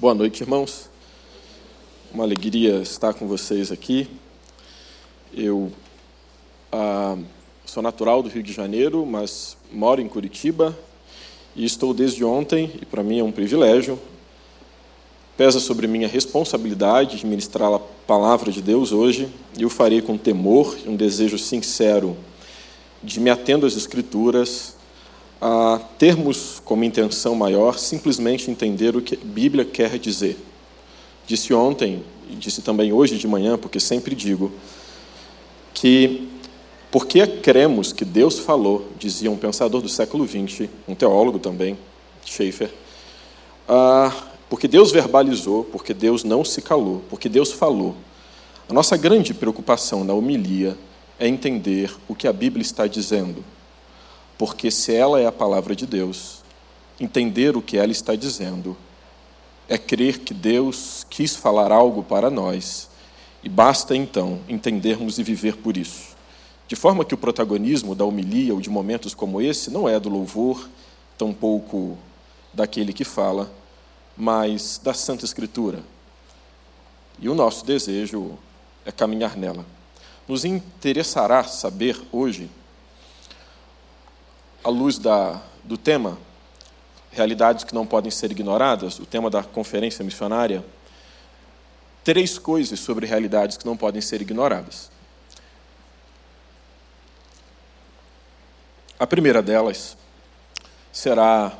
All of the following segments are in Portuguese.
Boa noite, irmãos. Uma alegria estar com vocês aqui. Eu ah, sou natural do Rio de Janeiro, mas moro em Curitiba e estou desde ontem, e para mim é um privilégio. Pesa sobre mim a responsabilidade de ministrar a palavra de Deus hoje, e eu farei com temor e um desejo sincero de me atendo às Escrituras, a termos como intenção maior simplesmente entender o que a Bíblia quer dizer. Disse ontem, e disse também hoje de manhã, porque sempre digo, que porque cremos que Deus falou, dizia um pensador do século XX, um teólogo também, Schaeffer, ah, porque Deus verbalizou, porque Deus não se calou, porque Deus falou. A nossa grande preocupação na homilia é entender o que a Bíblia está dizendo porque se ela é a palavra de Deus, entender o que ela está dizendo é crer que Deus quis falar algo para nós e basta então entendermos e viver por isso. De forma que o protagonismo da homilia ou de momentos como esse não é do louvor, tampouco daquele que fala, mas da Santa Escritura. E o nosso desejo é caminhar nela. Nos interessará saber hoje à luz da, do tema, realidades que não podem ser ignoradas, o tema da conferência missionária, três coisas sobre realidades que não podem ser ignoradas. A primeira delas será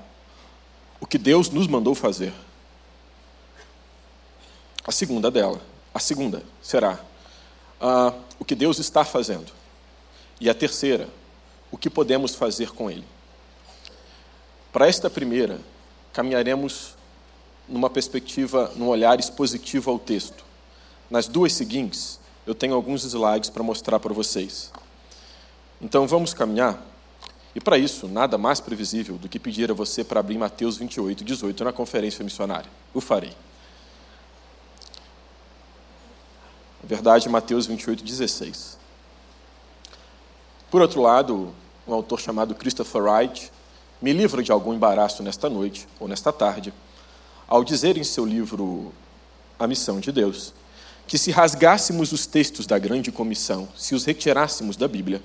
o que Deus nos mandou fazer. A segunda dela, a segunda será uh, o que Deus está fazendo. E a terceira, o que podemos fazer com ele. Para esta primeira, caminharemos numa perspectiva, num olhar expositivo ao texto. Nas duas seguintes, eu tenho alguns slides para mostrar para vocês. Então vamos caminhar? E para isso, nada mais previsível do que pedir a você para abrir Mateus 28, 18 na conferência missionária. O farei. Na verdade, Mateus 28, 16. Por outro lado, um autor chamado Christopher Wright me livra de algum embaraço nesta noite ou nesta tarde, ao dizer em seu livro A Missão de Deus, que se rasgássemos os textos da grande comissão, se os retirássemos da Bíblia,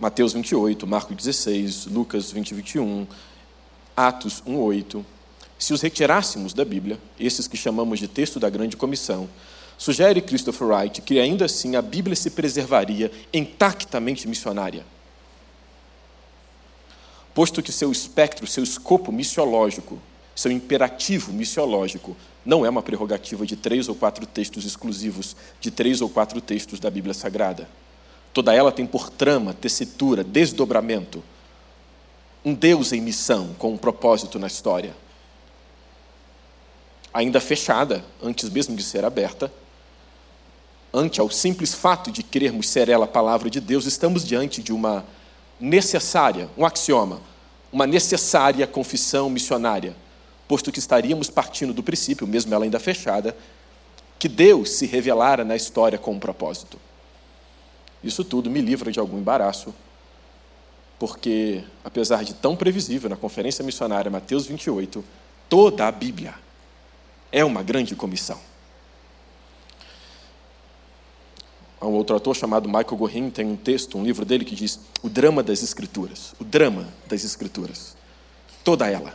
Mateus 28, Marcos 16, Lucas 20, 21, Atos 1, 8, se os retirássemos da Bíblia, esses que chamamos de texto da grande comissão, Sugere Christopher Wright que ainda assim a Bíblia se preservaria intactamente missionária. Posto que seu espectro, seu escopo missiológico, seu imperativo missiológico, não é uma prerrogativa de três ou quatro textos exclusivos, de três ou quatro textos da Bíblia Sagrada. Toda ela tem por trama, tessitura, desdobramento, um Deus em missão, com um propósito na história. Ainda fechada, antes mesmo de ser aberta, ante ao simples fato de querermos ser ela a palavra de Deus, estamos diante de uma necessária, um axioma, uma necessária confissão missionária, posto que estaríamos partindo do princípio, mesmo ela ainda fechada, que Deus se revelara na história com um propósito. Isso tudo me livra de algum embaraço, porque, apesar de tão previsível na conferência missionária Mateus 28, toda a Bíblia é uma grande comissão. Há um outro autor chamado Michael Gorin tem um texto, um livro dele que diz o drama das escrituras, o drama das escrituras, toda ela.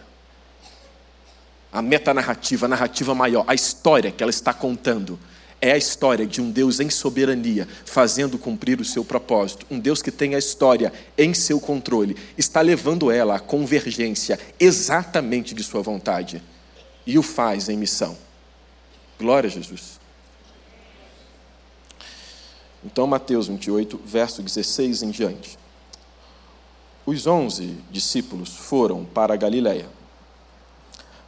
A metanarrativa, a narrativa maior, a história que ela está contando é a história de um Deus em soberania, fazendo cumprir o seu propósito. Um Deus que tem a história em seu controle, está levando ela à convergência exatamente de sua vontade e o faz em missão. Glória a Jesus. Então, Mateus 28, verso 16 em diante. Os onze discípulos foram para a Galiléia,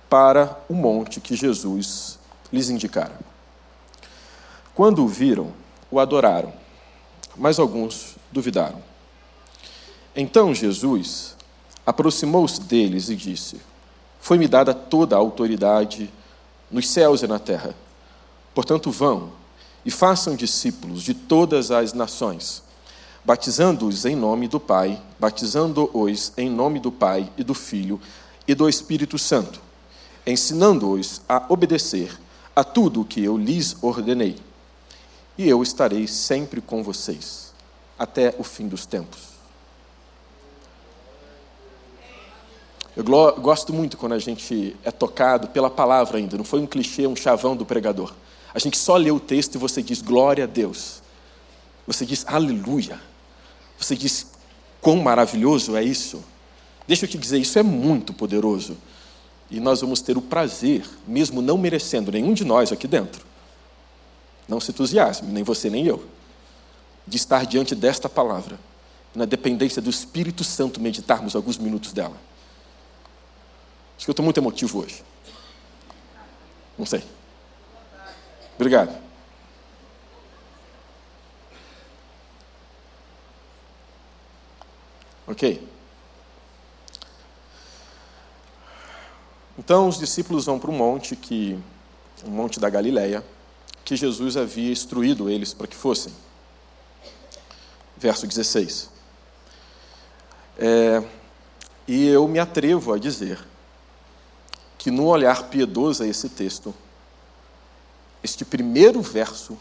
para o monte que Jesus lhes indicara. Quando o viram, o adoraram, mas alguns duvidaram. Então Jesus aproximou-se deles e disse: Foi-me dada toda a autoridade nos céus e na terra. Portanto, vão e façam discípulos de todas as nações, batizando-os em nome do Pai, batizando-os em nome do Pai e do Filho e do Espírito Santo, ensinando-os a obedecer a tudo o que eu lhes ordenei. E eu estarei sempre com vocês, até o fim dos tempos. Eu gosto muito quando a gente é tocado pela palavra ainda, não foi um clichê, um chavão do pregador. A gente só lê o texto e você diz glória a Deus. Você diz aleluia. Você diz quão maravilhoso é isso. Deixa eu te dizer, isso é muito poderoso. E nós vamos ter o prazer, mesmo não merecendo nenhum de nós aqui dentro, não se entusiasme, nem você nem eu, de estar diante desta palavra, na dependência do Espírito Santo, meditarmos alguns minutos dela. Acho que eu estou muito emotivo hoje. Não sei. Obrigado. Ok. Então os discípulos vão para um monte que um monte da Galileia, que Jesus havia instruído eles para que fossem. Verso 16. É, e eu me atrevo a dizer que no olhar piedoso a esse texto, este primeiro verso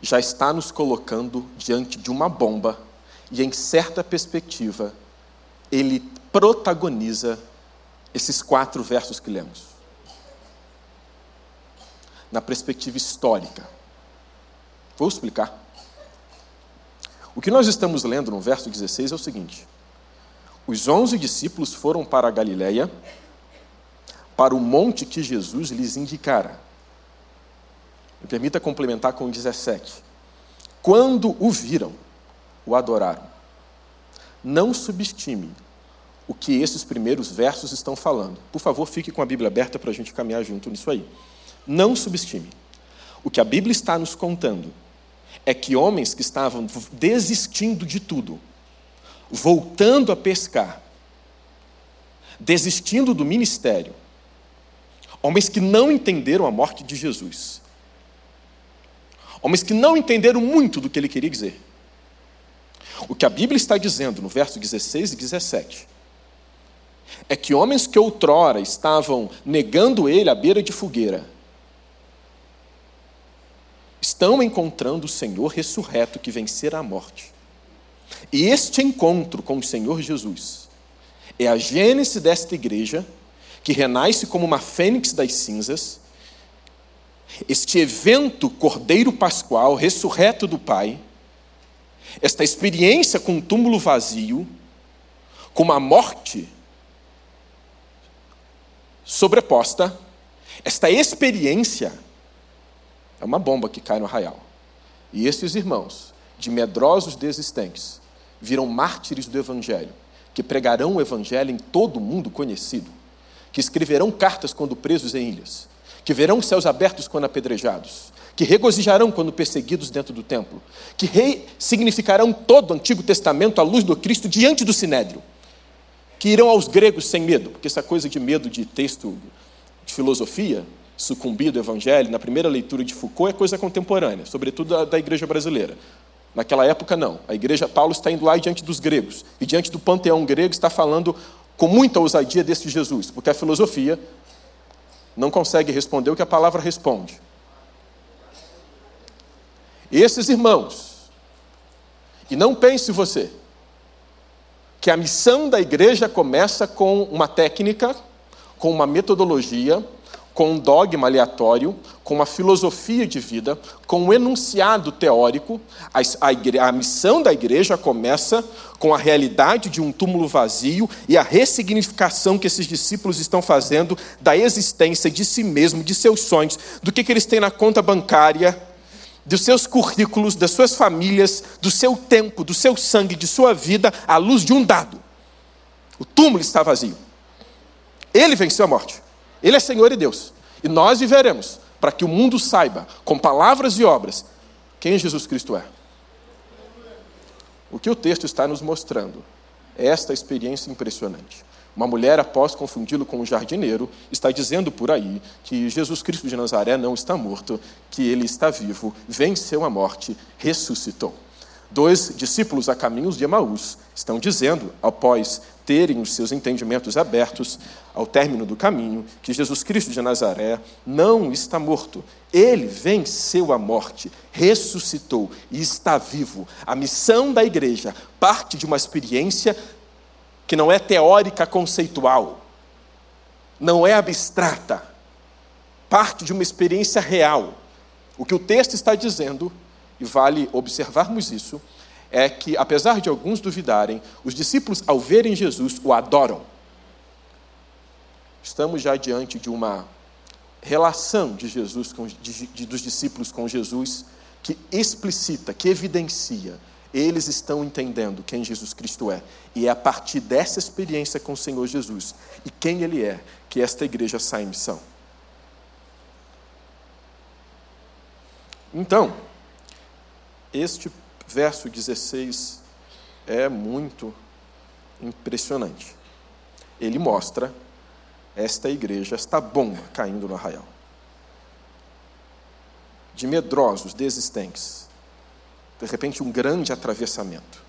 já está nos colocando diante de uma bomba e, em certa perspectiva, ele protagoniza esses quatro versos que lemos. Na perspectiva histórica. Vou explicar. O que nós estamos lendo no verso 16 é o seguinte: Os onze discípulos foram para a Galiléia para o monte que Jesus lhes indicara. Me permita complementar com o 17. Quando o viram, o adoraram. Não subestime o que esses primeiros versos estão falando. Por favor, fique com a Bíblia aberta para a gente caminhar junto nisso aí. Não subestime. O que a Bíblia está nos contando é que homens que estavam desistindo de tudo, voltando a pescar, desistindo do ministério, Homens que não entenderam a morte de Jesus. Homens que não entenderam muito do que ele queria dizer. O que a Bíblia está dizendo no verso 16 e 17 é que homens que outrora estavam negando ele à beira de fogueira estão encontrando o Senhor ressurreto que vencerá a morte. E este encontro com o Senhor Jesus é a gênese desta igreja que renasce como uma fênix das cinzas, este evento Cordeiro Pascual, ressurreto do Pai, esta experiência com um túmulo vazio, com uma morte sobreposta, esta experiência é uma bomba que cai no arraial. E esses irmãos, de medrosos desistentes, viram mártires do Evangelho, que pregarão o Evangelho em todo o mundo conhecido que escreverão cartas quando presos em ilhas, que verão os céus abertos quando apedrejados, que regozijarão quando perseguidos dentro do templo, que ressignificarão todo o Antigo Testamento à luz do Cristo diante do Sinédrio, que irão aos gregos sem medo, porque essa coisa de medo de texto de filosofia, sucumbir do Evangelho, na primeira leitura de Foucault, é coisa contemporânea, sobretudo da, da igreja brasileira. Naquela época, não. A igreja, Paulo está indo lá diante dos gregos, e diante do panteão grego está falando com muita ousadia desse Jesus, porque a filosofia não consegue responder o que a palavra responde. Esses irmãos, e não pense você, que a missão da igreja começa com uma técnica, com uma metodologia, com um dogma aleatório, com uma filosofia de vida, com um enunciado teórico. A, a, a, missão da igreja começa com a realidade de um túmulo vazio e a ressignificação que esses discípulos estão fazendo da existência de si mesmo, de seus sonhos, do que, que eles têm na conta bancária, dos seus currículos, das suas famílias, do seu tempo, do seu sangue, de sua vida, à luz de um dado. O túmulo está vazio. Ele venceu a morte. Ele é Senhor e Deus. E nós viveremos para que o mundo saiba, com palavras e obras, quem Jesus Cristo é. O que o texto está nos mostrando é esta experiência impressionante. Uma mulher, após confundi-lo com um jardineiro, está dizendo por aí que Jesus Cristo de Nazaré não está morto, que ele está vivo, venceu a morte, ressuscitou. Dois discípulos a caminhos de Emaús estão dizendo, após terem os seus entendimentos abertos, ao término do caminho, que Jesus Cristo de Nazaré não está morto. Ele venceu a morte, ressuscitou e está vivo. A missão da igreja parte de uma experiência que não é teórica conceitual, não é abstrata, parte de uma experiência real. O que o texto está dizendo e vale observarmos isso, é que, apesar de alguns duvidarem, os discípulos, ao verem Jesus, o adoram. Estamos já diante de uma relação de Jesus com, de, de, dos discípulos com Jesus que explicita, que evidencia, eles estão entendendo quem Jesus Cristo é. E é a partir dessa experiência com o Senhor Jesus e quem Ele é que esta igreja sai em missão. Então, este verso 16 é muito impressionante. Ele mostra esta igreja, esta bomba caindo no arraial. De medrosos, desistentes. De repente, um grande atravessamento,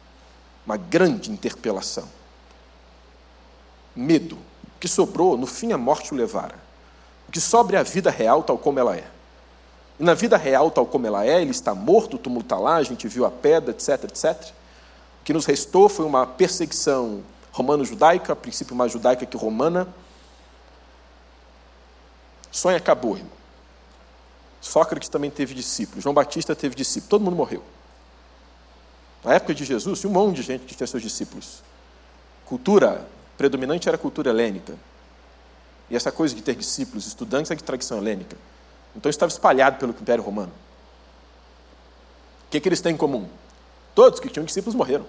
uma grande interpelação. Medo. O que sobrou, no fim, a morte o levara. O que sobra é a vida real, tal como ela é. Na vida real, tal como ela é, ele está morto, o túmulo está lá, a gente viu a pedra, etc, etc. O que nos restou foi uma perseguição romano-judaica, a princípio mais judaica que romana. Sonho acabou, irmão. Sócrates também teve discípulos, João Batista teve discípulos, todo mundo morreu. Na época de Jesus, tinha um monte de gente que tinha seus discípulos. Cultura predominante era a cultura helênica. E essa coisa de ter discípulos, estudantes, é de tradição helênica. Então estava espalhado pelo Império Romano. O que, que eles têm em comum? Todos que tinham discípulos morreram.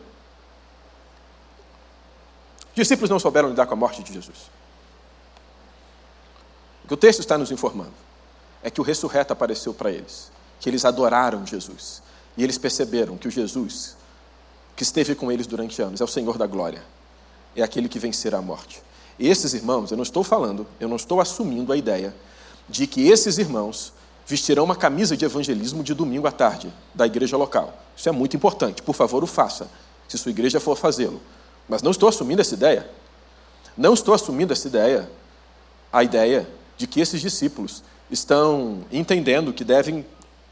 Os discípulos não souberam lidar com a morte de Jesus. O que o texto está nos informando é que o ressurreto apareceu para eles, que eles adoraram Jesus. E eles perceberam que o Jesus que esteve com eles durante anos é o Senhor da glória, é aquele que vencerá a morte. E esses irmãos, eu não estou falando, eu não estou assumindo a ideia de que esses irmãos vestirão uma camisa de evangelismo de domingo à tarde da igreja local. Isso é muito importante. Por favor, o faça, se sua igreja for fazê-lo. Mas não estou assumindo essa ideia. Não estou assumindo essa ideia, a ideia de que esses discípulos estão entendendo que devem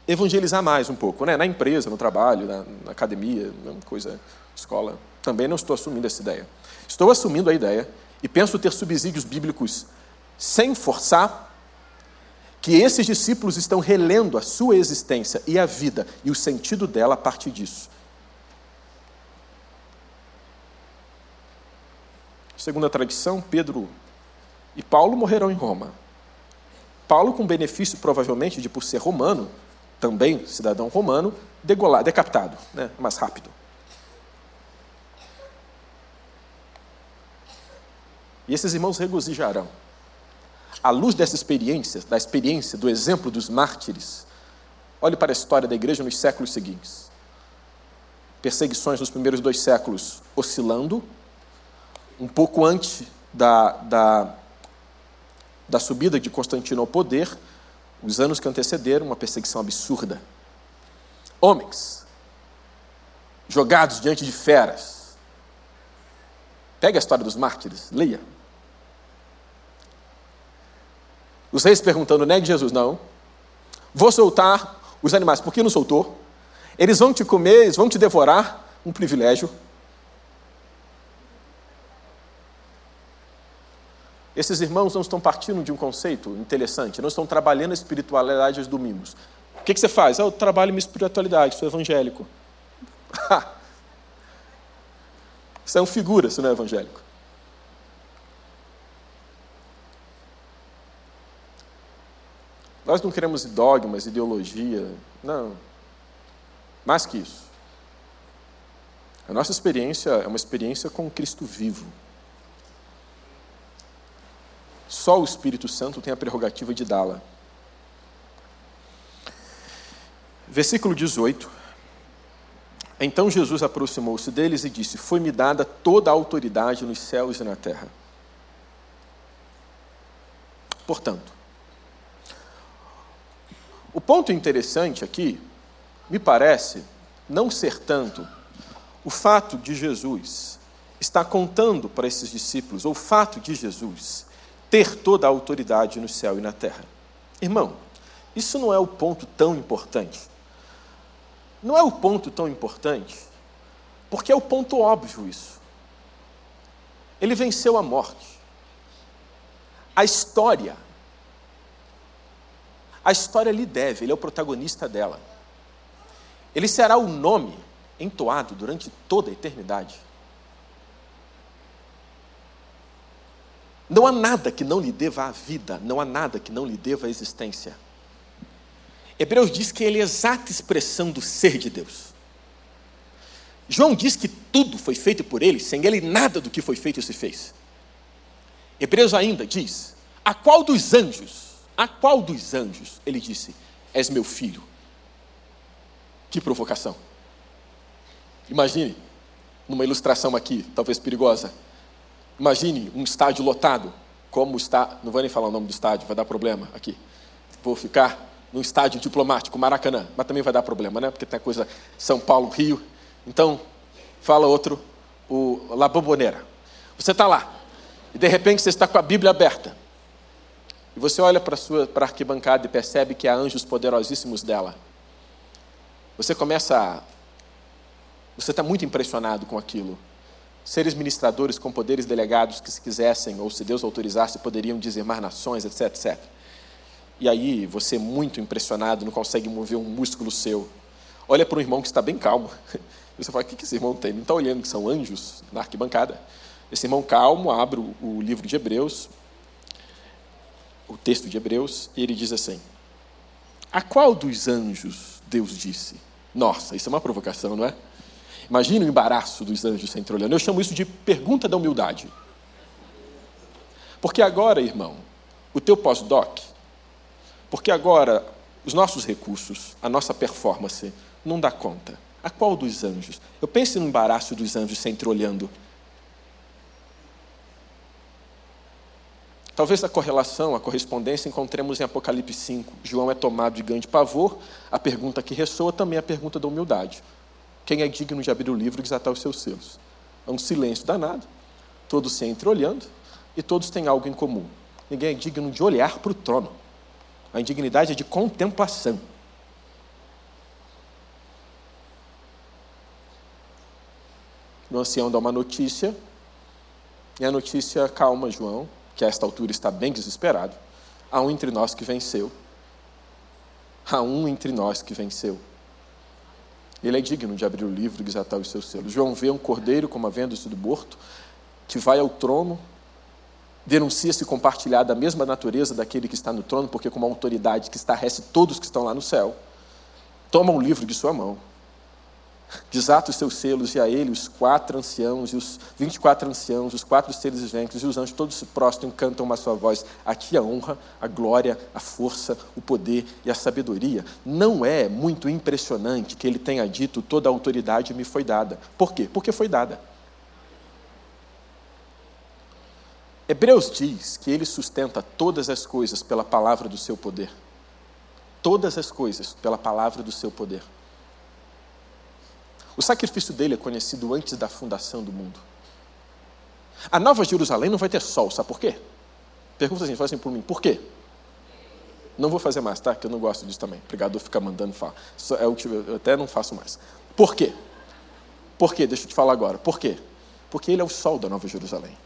evangelizar mais um pouco, né? na empresa, no trabalho, na, na academia, coisa, escola. Também não estou assumindo essa ideia. Estou assumindo a ideia e penso ter subsídios bíblicos sem forçar que esses discípulos estão relendo a sua existência e a vida e o sentido dela a partir disso. Segundo a tradição, Pedro e Paulo morreram em Roma. Paulo, com benefício provavelmente de, por ser romano, também cidadão romano, degolado, decapitado, né? mais rápido. E esses irmãos regozijarão à luz dessa experiência, da experiência, do exemplo dos mártires, olhe para a história da igreja nos séculos seguintes. Perseguições nos primeiros dois séculos oscilando, um pouco antes da, da, da subida de Constantino ao poder, os anos que antecederam, uma perseguição absurda. Homens jogados diante de feras. Pegue a história dos mártires, leia. Os reis perguntando, negue Jesus, não. Vou soltar os animais. Por que não soltou? Eles vão te comer, eles vão te devorar. Um privilégio. Esses irmãos não estão partindo de um conceito interessante, não estão trabalhando a espiritualidade aos domingos. O que, que você faz? Ah, eu trabalho minha espiritualidade, sou evangélico. Isso é um figura, se não é evangélico. Nós não queremos dogmas, ideologia, não. Mais que isso. A nossa experiência é uma experiência com Cristo vivo. Só o Espírito Santo tem a prerrogativa de dá-la. Versículo 18. Então Jesus aproximou-se deles e disse: Foi-me dada toda a autoridade nos céus e na terra. Portanto, o ponto interessante aqui, me parece, não ser tanto o fato de Jesus estar contando para esses discípulos, ou o fato de Jesus ter toda a autoridade no céu e na terra. Irmão, isso não é o ponto tão importante. Não é o ponto tão importante, porque é o ponto óbvio isso. Ele venceu a morte. A história, a história lhe deve, ele é o protagonista dela. Ele será o nome entoado durante toda a eternidade. Não há nada que não lhe deva a vida, não há nada que não lhe deva a existência. Hebreus diz que ele é a exata expressão do ser de Deus. João diz que tudo foi feito por ele, sem ele nada do que foi feito se fez. Hebreus ainda diz: A qual dos anjos, a qual dos anjos, ele disse, és meu filho. Que provocação. Imagine, numa ilustração aqui, talvez perigosa, imagine um estádio lotado, como está, não vou nem falar o nome do estádio, vai dar problema aqui. Vou ficar num estádio diplomático, Maracanã, mas também vai dar problema, né? Porque tem a coisa São Paulo, Rio. Então, fala outro, o La Bombonera. Você está lá, e de repente você está com a Bíblia aberta. E você olha para a arquibancada e percebe que há anjos poderosíssimos dela. Você começa a. Você está muito impressionado com aquilo. Seres ministradores com poderes delegados que, se quisessem, ou se Deus autorizasse, poderiam dizimar nações, etc, etc. E aí, você, muito impressionado, não consegue mover um músculo seu. Olha para um irmão que está bem calmo. Você fala: o que esse irmão tem? Não está olhando que são anjos na arquibancada? Esse irmão calmo abre o livro de Hebreus, o texto de Hebreus, e ele diz assim: A qual dos anjos Deus disse? Nossa, isso é uma provocação, não é? Imagina o embaraço dos anjos sempre olhando. Eu chamo isso de pergunta da humildade. Porque agora, irmão, o teu pós-doc, porque agora os nossos recursos, a nossa performance, não dá conta. A qual dos anjos? Eu penso no embaraço dos anjos sempre olhando. Talvez a correlação, a correspondência encontremos em Apocalipse 5. João é tomado de grande pavor. A pergunta que ressoa também é a pergunta da humildade. Quem é digno de abrir o livro e desatar os seus selos? É um silêncio danado. Todos se entreolhando e todos têm algo em comum. Ninguém é digno de olhar para o trono. A indignidade é de contemplação. O ancião dá uma notícia, e a notícia calma João, que a esta altura está bem desesperado, há um entre nós que venceu. Há um entre nós que venceu. Ele é digno de abrir o livro e desatar os seus selos. João vê um cordeiro, como havendo do morto, que vai ao trono, denuncia-se compartilhar da mesma natureza daquele que está no trono, porque com uma autoridade que estarrece todos que estão lá no céu, toma um livro de sua mão desata os seus selos, e a ele os quatro anciãos, e os 24 anciãos, os quatro seres viventes, e os anjos todos se prostram e cantam uma sua voz. Aqui a honra, a glória, a força, o poder e a sabedoria. Não é muito impressionante que ele tenha dito: toda a autoridade me foi dada. Por quê? Porque foi dada. Hebreus diz que ele sustenta todas as coisas pela palavra do seu poder. Todas as coisas pela palavra do seu poder. O sacrifício dele é conhecido antes da fundação do mundo. A Nova Jerusalém não vai ter sol, sabe por quê? Pergunta assim, fala assim por mim, por quê? Não vou fazer mais, tá? Que eu não gosto disso também. O pregador fica mandando falar. É o que eu até não faço mais. Por quê? Por quê? Deixa eu te falar agora. Por quê? Porque ele é o sol da Nova Jerusalém.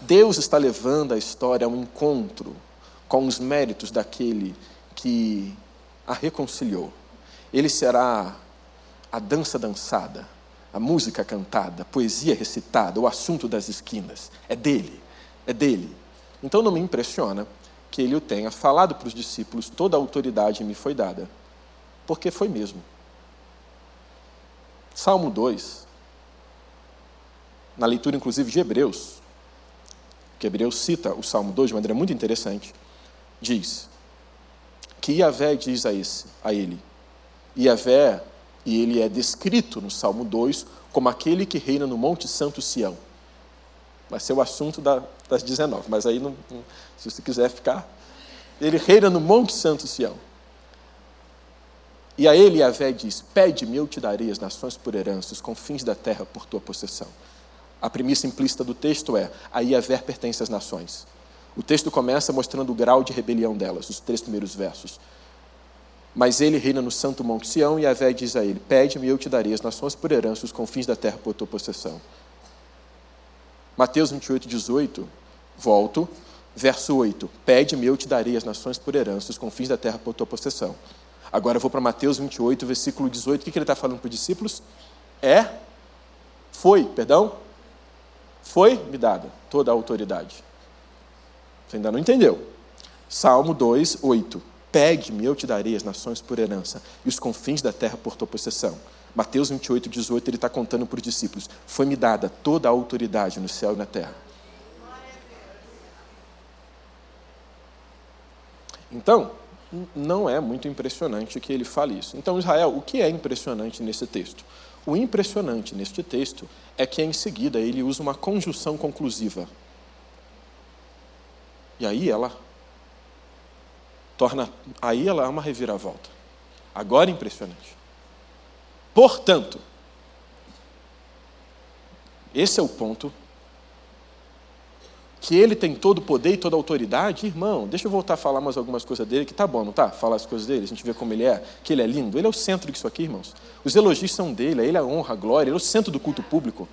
Deus está levando a história a um encontro com os méritos daquele que a reconciliou. Ele será a dança dançada, a música cantada, a poesia recitada, o assunto das esquinas. É dele, é dele. Então não me impressiona que ele o tenha falado para os discípulos: toda a autoridade me foi dada, porque foi mesmo. Salmo 2, na leitura inclusive de Hebreus, que Hebreus cita o Salmo 2 de maneira muito interessante, diz que Yahvé diz a, esse, a ele, Yahvé e ele é descrito no Salmo 2 como aquele que reina no Monte Santo Sião. Vai ser o assunto da, das 19, mas aí, não, se você quiser ficar. Ele reina no Monte Santo Sião. E a ele Yahvé diz: Pede-me, eu te darei as nações por herança, os confins da terra por tua possessão. A premissa implícita do texto é: a Yahvé pertence às nações. O texto começa mostrando o grau de rebelião delas, os três primeiros versos. Mas ele reina no santo monte Sião, e Yahvé diz a ele: Pede-me, eu te darei as nações por herança, os confins da terra por tua possessão. Mateus 28, 18, volto, verso 8: Pede-me, eu te darei as nações por herança, os confins da terra por tua possessão. Agora eu vou para Mateus 28, versículo 18. O que, que ele está falando para os discípulos? É, foi, perdão, foi me dada toda a autoridade. Você ainda não entendeu? Salmo 2, 8. Pegue-me, eu te darei as nações por herança e os confins da terra por tua possessão. Mateus 28, 18, ele está contando para os discípulos: Foi-me dada toda a autoridade no céu e na terra. Então, não é muito impressionante que ele fale isso. Então, Israel, o que é impressionante nesse texto? O impressionante neste texto é que em seguida ele usa uma conjunção conclusiva. E aí ela torna, aí ela é uma reviravolta. Agora impressionante. Portanto, esse é o ponto que ele tem todo o poder e toda a autoridade, irmão, deixa eu voltar a falar mais algumas coisas dele, que tá bom, não tá? Falar as coisas dele, a gente vê como ele é, que ele é lindo. Ele é o centro disso aqui, irmãos. Os elogios são dele, ele é a honra, a glória, ele é o centro do culto público.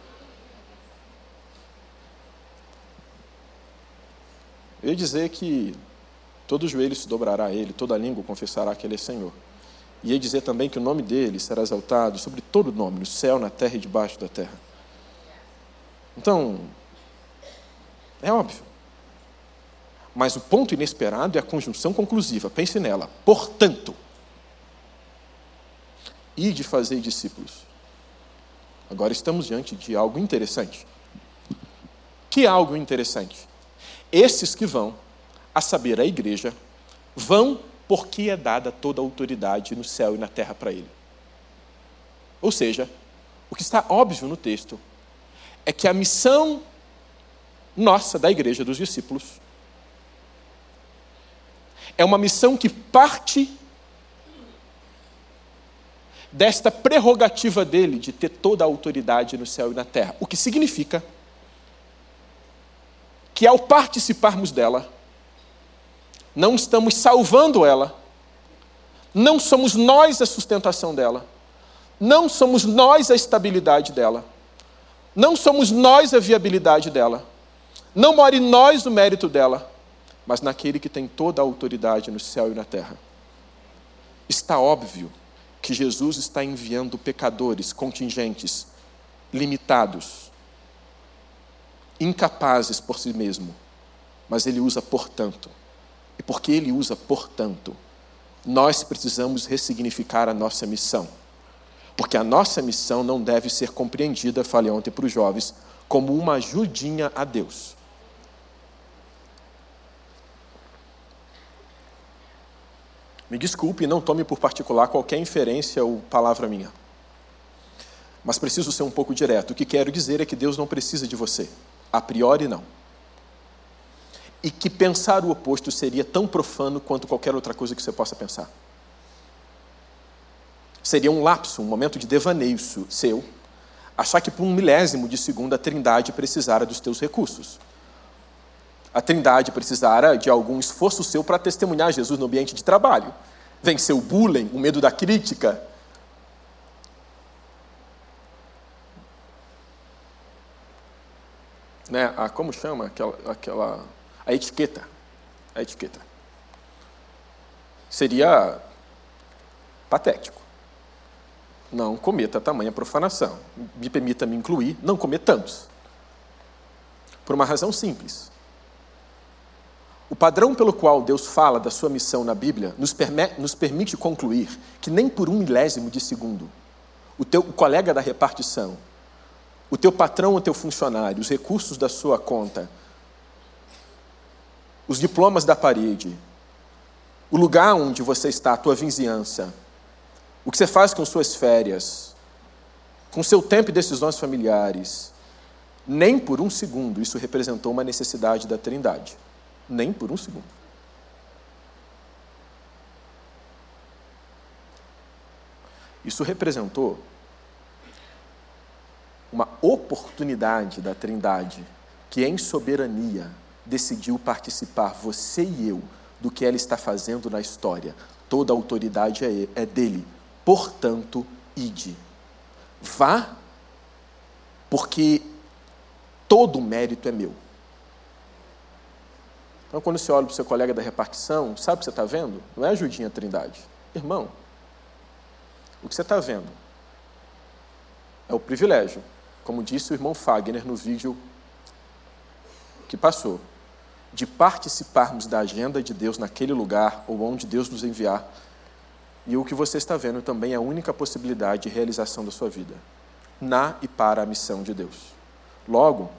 Eu ia dizer que todo joelho se dobrará a ele, toda língua confessará que ele é Senhor. E ia dizer também que o nome dele será exaltado sobre todo nome, no céu, na terra e debaixo da terra. Então, é óbvio. Mas o ponto inesperado é a conjunção conclusiva. Pense nela. Portanto, e de fazer discípulos. Agora estamos diante de algo interessante. Que algo interessante? Esses que vão, a saber, a igreja, vão porque é dada toda a autoridade no céu e na terra para ele. Ou seja, o que está óbvio no texto é que a missão nossa, da igreja dos discípulos. É uma missão que parte desta prerrogativa dele de ter toda a autoridade no céu e na terra. O que significa que ao participarmos dela, não estamos salvando ela, não somos nós a sustentação dela, não somos nós a estabilidade dela, não somos nós a viabilidade dela não mora em nós o mérito dela, mas naquele que tem toda a autoridade no céu e na terra. Está óbvio que Jesus está enviando pecadores contingentes, limitados, incapazes por si mesmo, mas ele usa portanto. E porque ele usa portanto, nós precisamos ressignificar a nossa missão. Porque a nossa missão não deve ser compreendida, falei ontem para os jovens, como uma ajudinha a Deus. Me desculpe, não tome por particular qualquer inferência ou palavra minha. Mas preciso ser um pouco direto. O que quero dizer é que Deus não precisa de você. A priori, não. E que pensar o oposto seria tão profano quanto qualquer outra coisa que você possa pensar. Seria um lapso, um momento de devaneio seu, achar que por um milésimo de segundo a trindade precisara dos teus recursos a Trindade precisara de algum esforço seu para testemunhar Jesus no ambiente de trabalho. Vencer o bullying, o medo da crítica. Né? A, como chama aquela, aquela. A etiqueta. A etiqueta. Seria patético. Não cometa tamanha profanação. Me permita me incluir, não cometamos. Por uma razão simples. O padrão pelo qual Deus fala da sua missão na Bíblia nos, permite, nos permite concluir que nem por um milésimo de segundo o teu o colega da repartição, o teu patrão, o teu funcionário, os recursos da sua conta, os diplomas da parede, o lugar onde você está, a tua vizinhança, o que você faz com suas férias, com seu tempo e decisões familiares, nem por um segundo isso representou uma necessidade da Trindade. Nem por um segundo. Isso representou uma oportunidade da Trindade que, em soberania, decidiu participar, você e eu, do que ela está fazendo na história. Toda a autoridade é, é dele. Portanto, ide. Vá, porque todo o mérito é meu. Então, quando você olha para o seu colega da repartição, sabe o que você está vendo? Não é ajudinha Trindade. Irmão, o que você está vendo é o privilégio, como disse o irmão Fagner no vídeo que passou, de participarmos da agenda de Deus naquele lugar ou onde Deus nos enviar. E o que você está vendo também é a única possibilidade de realização da sua vida, na e para a missão de Deus. Logo,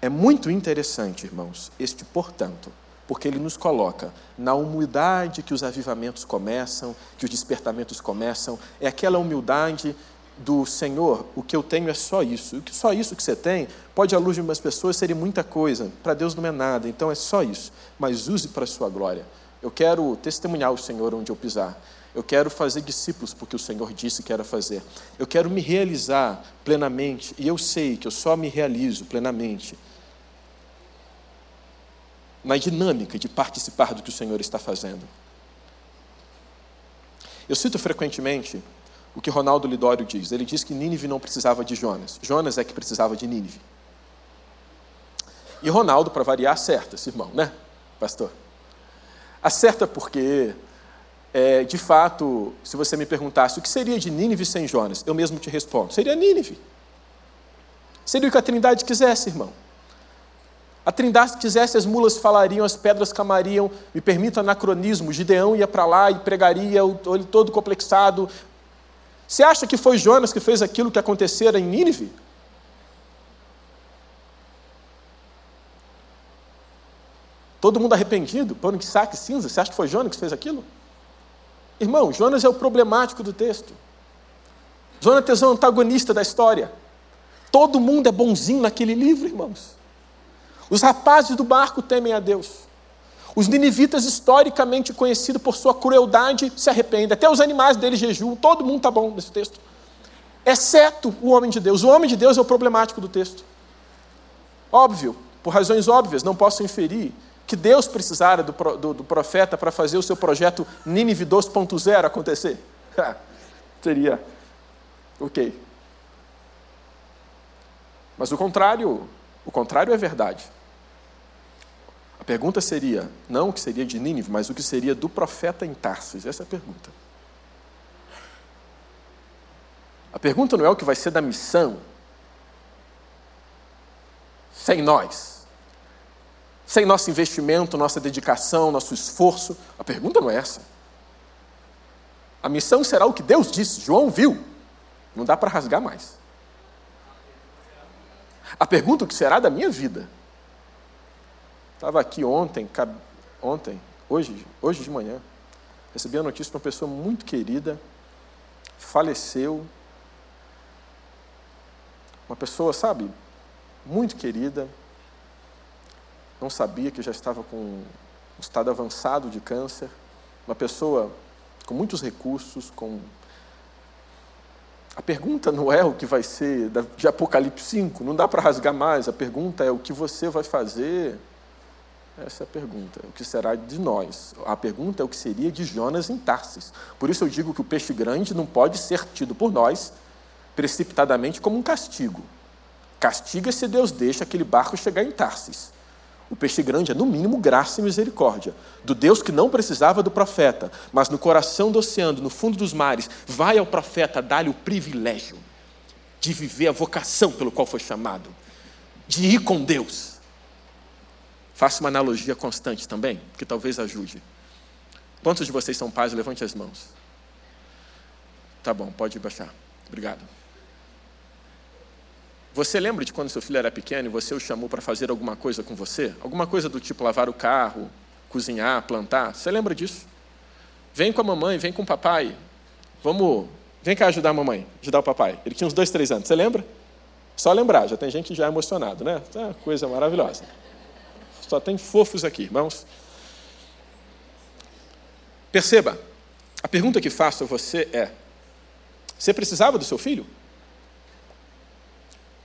é muito interessante, irmãos, este portanto, porque ele nos coloca na humildade que os avivamentos começam, que os despertamentos começam, é aquela humildade do Senhor, o que eu tenho é só isso. O que só isso que você tem, pode à luz de umas pessoas ser muita coisa, para Deus não é nada, então é só isso, mas use para a sua glória. Eu quero testemunhar o Senhor onde eu pisar. Eu quero fazer discípulos porque o Senhor disse que era fazer. Eu quero me realizar plenamente e eu sei que eu só me realizo plenamente na dinâmica de participar do que o Senhor está fazendo. Eu cito frequentemente o que Ronaldo Lidório diz. Ele diz que Nínive não precisava de Jonas. Jonas é que precisava de Nínive. E Ronaldo, para variar, acerta esse irmão, né, pastor? Acerta porque, é, de fato, se você me perguntasse o que seria de Nínive sem Jonas, eu mesmo te respondo: seria Nínive. Seria o que a Trindade quisesse, irmão. A Trindade quisesse, as mulas falariam, as pedras camariam. Me permita anacronismo: Gideão ia para lá e pregaria, olho todo complexado, você acha que foi Jonas que fez aquilo que acontecera em Nínive? Todo mundo arrependido, pano de saque cinza. Você acha que foi Jonas que fez aquilo? Irmão, Jonas é o problemático do texto. Jonas é o antagonista da história. Todo mundo é bonzinho naquele livro, irmãos. Os rapazes do barco temem a Deus. Os ninivitas, historicamente conhecidos por sua crueldade, se arrependem. Até os animais deles jejuam. Todo mundo está bom nesse texto. Exceto o homem de Deus. O homem de Deus é o problemático do texto. Óbvio, por razões óbvias, não posso inferir que Deus precisara do, do, do profeta para fazer o seu projeto Nínive 2.0 acontecer. Seria ok. Mas o contrário, o contrário é verdade. Pergunta seria, não o que seria de Nínive, mas o que seria do profeta em Tarsis? Essa é a pergunta. A pergunta não é o que vai ser da missão sem nós, sem nosso investimento, nossa dedicação, nosso esforço. A pergunta não é essa. A missão será o que Deus disse, João viu. Não dá para rasgar mais. A pergunta o que será da minha vida Estava aqui ontem, ontem, hoje, hoje de manhã, recebi a notícia de uma pessoa muito querida, faleceu. Uma pessoa, sabe, muito querida, não sabia que já estava com um estado avançado de câncer. Uma pessoa com muitos recursos, com. A pergunta não é o que vai ser de Apocalipse 5, não dá para rasgar mais. A pergunta é o que você vai fazer essa é a pergunta. O que será de nós? A pergunta é o que seria de Jonas em Tarsis. Por isso eu digo que o peixe grande não pode ser tido por nós precipitadamente como um castigo. Castiga se Deus deixa aquele barco chegar em Tarsis. O peixe grande é, no mínimo, graça e misericórdia. Do Deus que não precisava do profeta, mas no coração do oceano, no fundo dos mares, vai ao profeta dar-lhe o privilégio de viver a vocação pelo qual foi chamado, de ir com Deus Faça uma analogia constante também, que talvez ajude. Quantos de vocês são pais? Levante as mãos. Tá bom, pode baixar. Obrigado. Você lembra de quando seu filho era pequeno e você o chamou para fazer alguma coisa com você? Alguma coisa do tipo lavar o carro, cozinhar, plantar? Você lembra disso? Vem com a mamãe, vem com o papai. Vamos, vem cá ajudar a mamãe, ajudar o papai. Ele tinha uns dois, três anos. Você lembra? Só lembrar, já tem gente já emocionado, né? É coisa maravilhosa. Só tem fofos aqui, irmãos. Perceba, a pergunta que faço a você é: Você precisava do seu filho?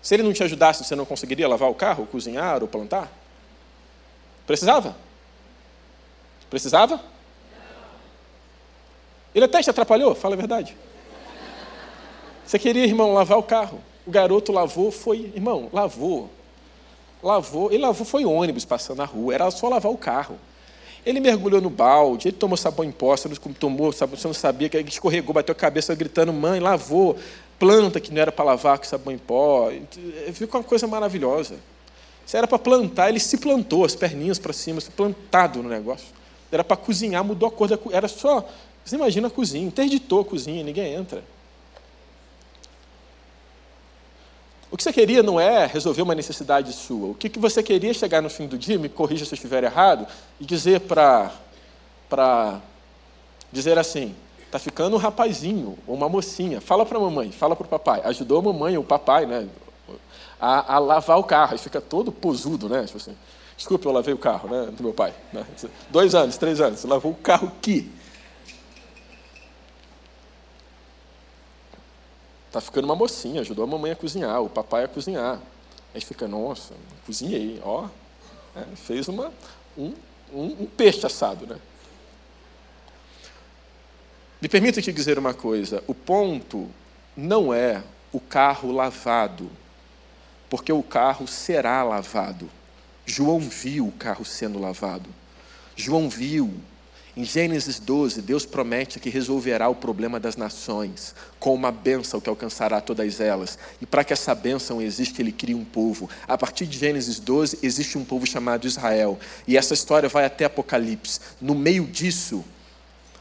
Se ele não te ajudasse, você não conseguiria lavar o carro, cozinhar ou plantar? Precisava? Precisava? Ele até te atrapalhou, fala a verdade. Você queria, irmão, lavar o carro. O garoto lavou, foi, irmão, lavou. Lavou, ele lavou, foi ônibus passando na rua, era só lavar o carro. Ele mergulhou no balde, ele tomou sabão em pó, você tomou, você não sabia que escorregou, bateu a cabeça gritando, mãe, lavou. Planta que não era para lavar com sabão em pó. Ficou uma coisa maravilhosa. Se era para plantar, ele se plantou, as perninhas para cima, plantado no negócio. Era para cozinhar, mudou a cor da Era só. Você imagina a cozinha, interditou a cozinha, ninguém entra. O que você queria não é resolver uma necessidade sua. O que você queria chegar no fim do dia, me corrija se eu estiver errado, e dizer para dizer assim, está ficando um rapazinho ou uma mocinha, fala para a mamãe, fala para o papai, ajudou a mamãe ou o papai, né, a, a, lavar o carro, aí fica todo posudo, né, tipo assim, desculpe, eu lavei o carro, né, do meu pai, né, dois anos, três anos, lavou o carro que Está ficando uma mocinha, ajudou a mamãe a cozinhar, o papai a cozinhar. Aí fica, nossa, cozinhei, ó. É, fez uma, um, um, um peixe assado, né? Me permita te dizer uma coisa: o ponto não é o carro lavado, porque o carro será lavado. João viu o carro sendo lavado. João viu em Gênesis 12, Deus promete que resolverá o problema das nações com uma bênção que alcançará todas elas. E para que essa bênção exista, ele cria um povo. A partir de Gênesis 12, existe um povo chamado Israel. E essa história vai até Apocalipse. No meio disso,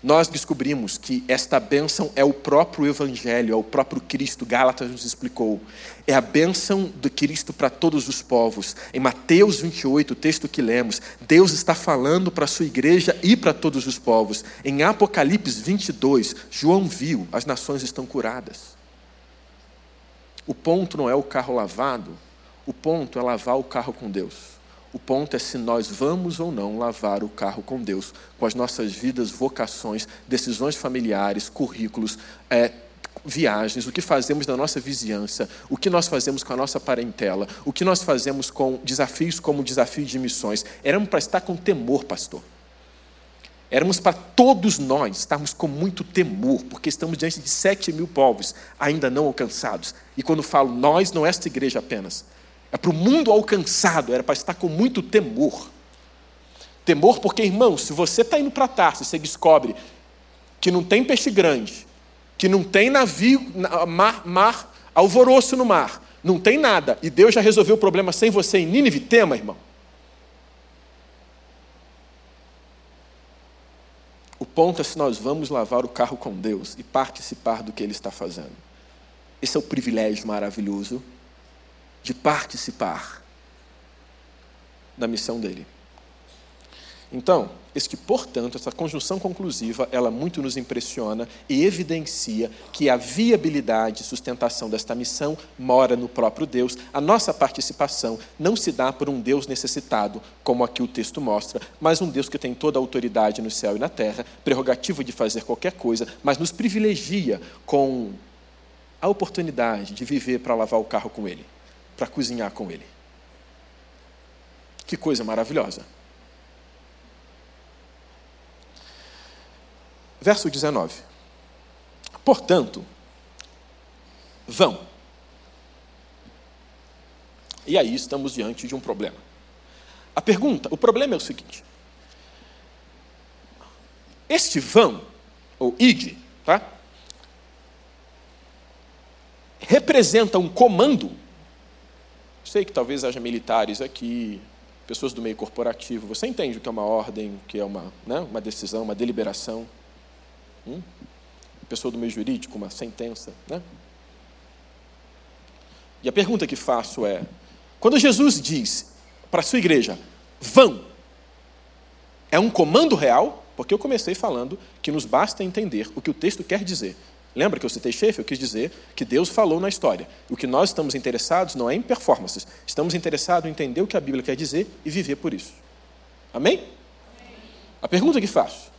nós descobrimos que esta bênção é o próprio Evangelho, é o próprio Cristo. Gálatas nos explicou. É a bênção do Cristo para todos os povos. Em Mateus 28, o texto que lemos, Deus está falando para a sua igreja e para todos os povos. Em Apocalipse 22, João viu, as nações estão curadas. O ponto não é o carro lavado, o ponto é lavar o carro com Deus. O ponto é se nós vamos ou não lavar o carro com Deus, com as nossas vidas, vocações, decisões familiares, currículos, é, viagens, o que fazemos na nossa vizinhança, o que nós fazemos com a nossa parentela, o que nós fazemos com desafios como o desafio de missões. Éramos para estar com temor, pastor. Éramos para todos nós estarmos com muito temor, porque estamos diante de sete mil povos ainda não alcançados. E quando falo nós, não é esta igreja apenas, é para o mundo alcançado, era para estar com muito temor. Temor porque, irmão, se você está indo para Tarso e você descobre que não tem peixe grande, que não tem navio, mar, mar, alvoroço no mar, não tem nada, e Deus já resolveu o problema sem você em Nínive, tema, irmão. O ponto é se nós vamos lavar o carro com Deus e participar do que Ele está fazendo. Esse é o privilégio maravilhoso de participar da missão dele. Então, este, portanto, essa conjunção conclusiva, ela muito nos impressiona e evidencia que a viabilidade e sustentação desta missão mora no próprio Deus. A nossa participação não se dá por um Deus necessitado, como aqui o texto mostra, mas um Deus que tem toda a autoridade no céu e na terra, prerrogativa de fazer qualquer coisa, mas nos privilegia com a oportunidade de viver para lavar o carro com Ele para cozinhar com ele. Que coisa maravilhosa. Verso 19. Portanto, vão. E aí estamos diante de um problema. A pergunta, o problema é o seguinte: este vão, ou id, tá? representa um comando Sei que talvez haja militares aqui, pessoas do meio corporativo. Você entende o que é uma ordem, o que é uma, né, uma decisão, uma deliberação? Hum? Pessoa do meio jurídico, uma sentença. Né? E a pergunta que faço é: quando Jesus diz para a sua igreja, vão, é um comando real? Porque eu comecei falando que nos basta entender o que o texto quer dizer. Lembra que eu citei chefe? Eu quis dizer que Deus falou na história. O que nós estamos interessados não é em performances. Estamos interessados em entender o que a Bíblia quer dizer e viver por isso. Amém? A pergunta que faço: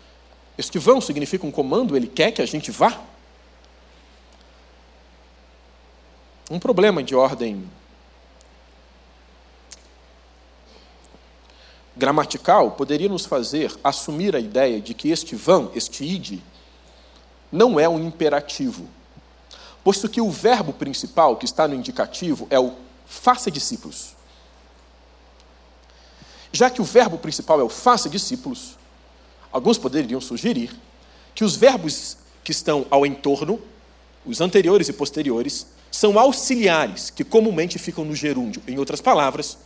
este vão significa um comando? Ele quer que a gente vá? um problema de ordem gramatical poderia nos fazer assumir a ideia de que este vão, este ide, não é um imperativo, posto que o verbo principal que está no indicativo é o faça discípulos. Já que o verbo principal é o faça discípulos, alguns poderiam sugerir que os verbos que estão ao entorno, os anteriores e posteriores, são auxiliares que comumente ficam no gerúndio. Em outras palavras,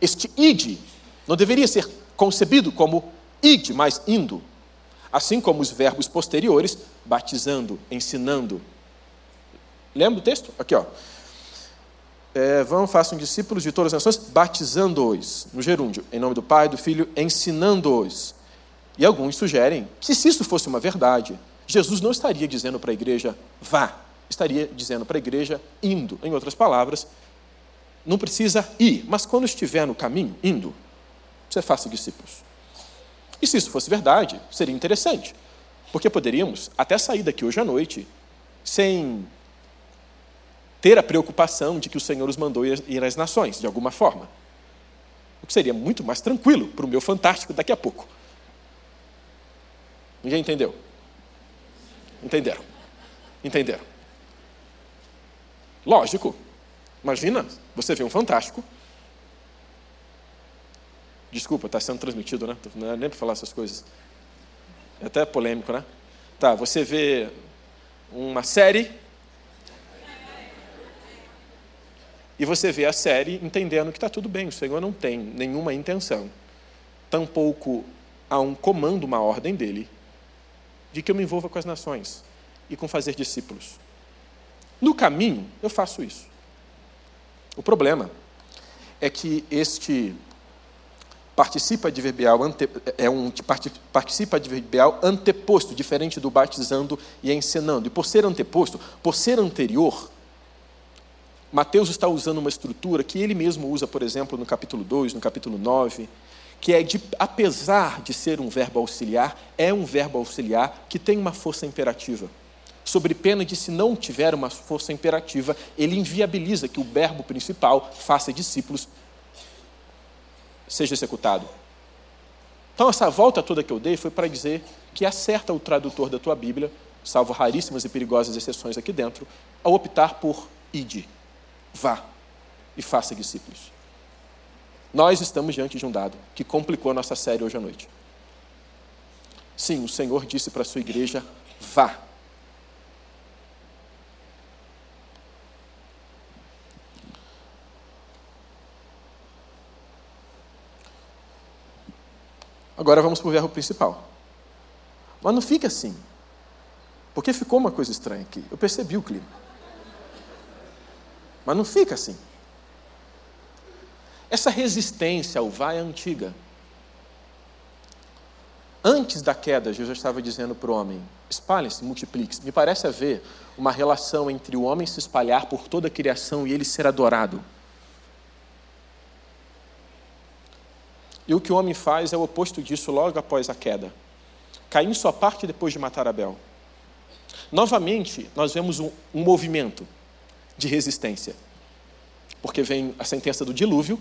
este ide não deveria ser concebido como ide, mas indo. Assim como os verbos posteriores, batizando, ensinando. Lembra do texto? Aqui, ó. É, vão, façam discípulos de todas as nações, batizando-os, no gerúndio, em nome do Pai, do Filho, ensinando-os. E alguns sugerem que, se isso fosse uma verdade, Jesus não estaria dizendo para a igreja, vá, estaria dizendo para a igreja, indo. Em outras palavras, não precisa ir, mas quando estiver no caminho, indo, você faça discípulos. E se isso fosse verdade, seria interessante, porque poderíamos até sair daqui hoje à noite sem ter a preocupação de que o Senhor os mandou ir às nações, de alguma forma. O que seria muito mais tranquilo para o meu fantástico daqui a pouco. Ninguém entendeu? Entenderam? Entenderam? Lógico. Imagina, você vê um fantástico Desculpa, está sendo transmitido, né? Não é nem para falar essas coisas. É até polêmico, né? Tá, você vê uma série e você vê a série entendendo que está tudo bem, o Senhor não tem nenhuma intenção, tampouco há um comando, uma ordem dele, de que eu me envolva com as nações e com fazer discípulos. No caminho, eu faço isso. O problema é que este participa adverbial ante, é um participa adverbial anteposto, diferente do batizando e ensinando. E por ser anteposto, por ser anterior, Mateus está usando uma estrutura que ele mesmo usa, por exemplo, no capítulo 2, no capítulo 9, que é de, apesar de ser um verbo auxiliar, é um verbo auxiliar que tem uma força imperativa. Sobre pena de, se não tiver uma força imperativa, ele inviabiliza que o verbo principal faça discípulos seja executado. Então, essa volta toda que eu dei foi para dizer que acerta o tradutor da tua Bíblia, salvo raríssimas e perigosas exceções aqui dentro, ao optar por ide, vá e faça discípulos. Nós estamos diante de um dado que complicou a nossa série hoje à noite. Sim, o Senhor disse para a sua igreja: vá Agora vamos para o verbo principal. Mas não fica assim. Porque ficou uma coisa estranha aqui. Eu percebi o clima. Mas não fica assim. Essa resistência ao vai é antiga. Antes da queda, Jesus estava dizendo para o homem: espalhe-se, multiplique-se. Me parece haver uma relação entre o homem se espalhar por toda a criação e ele ser adorado. E o que o homem faz é o oposto disso logo após a queda. Caim sua parte depois de matar Abel. Novamente, nós vemos um, um movimento de resistência. Porque vem a sentença do dilúvio.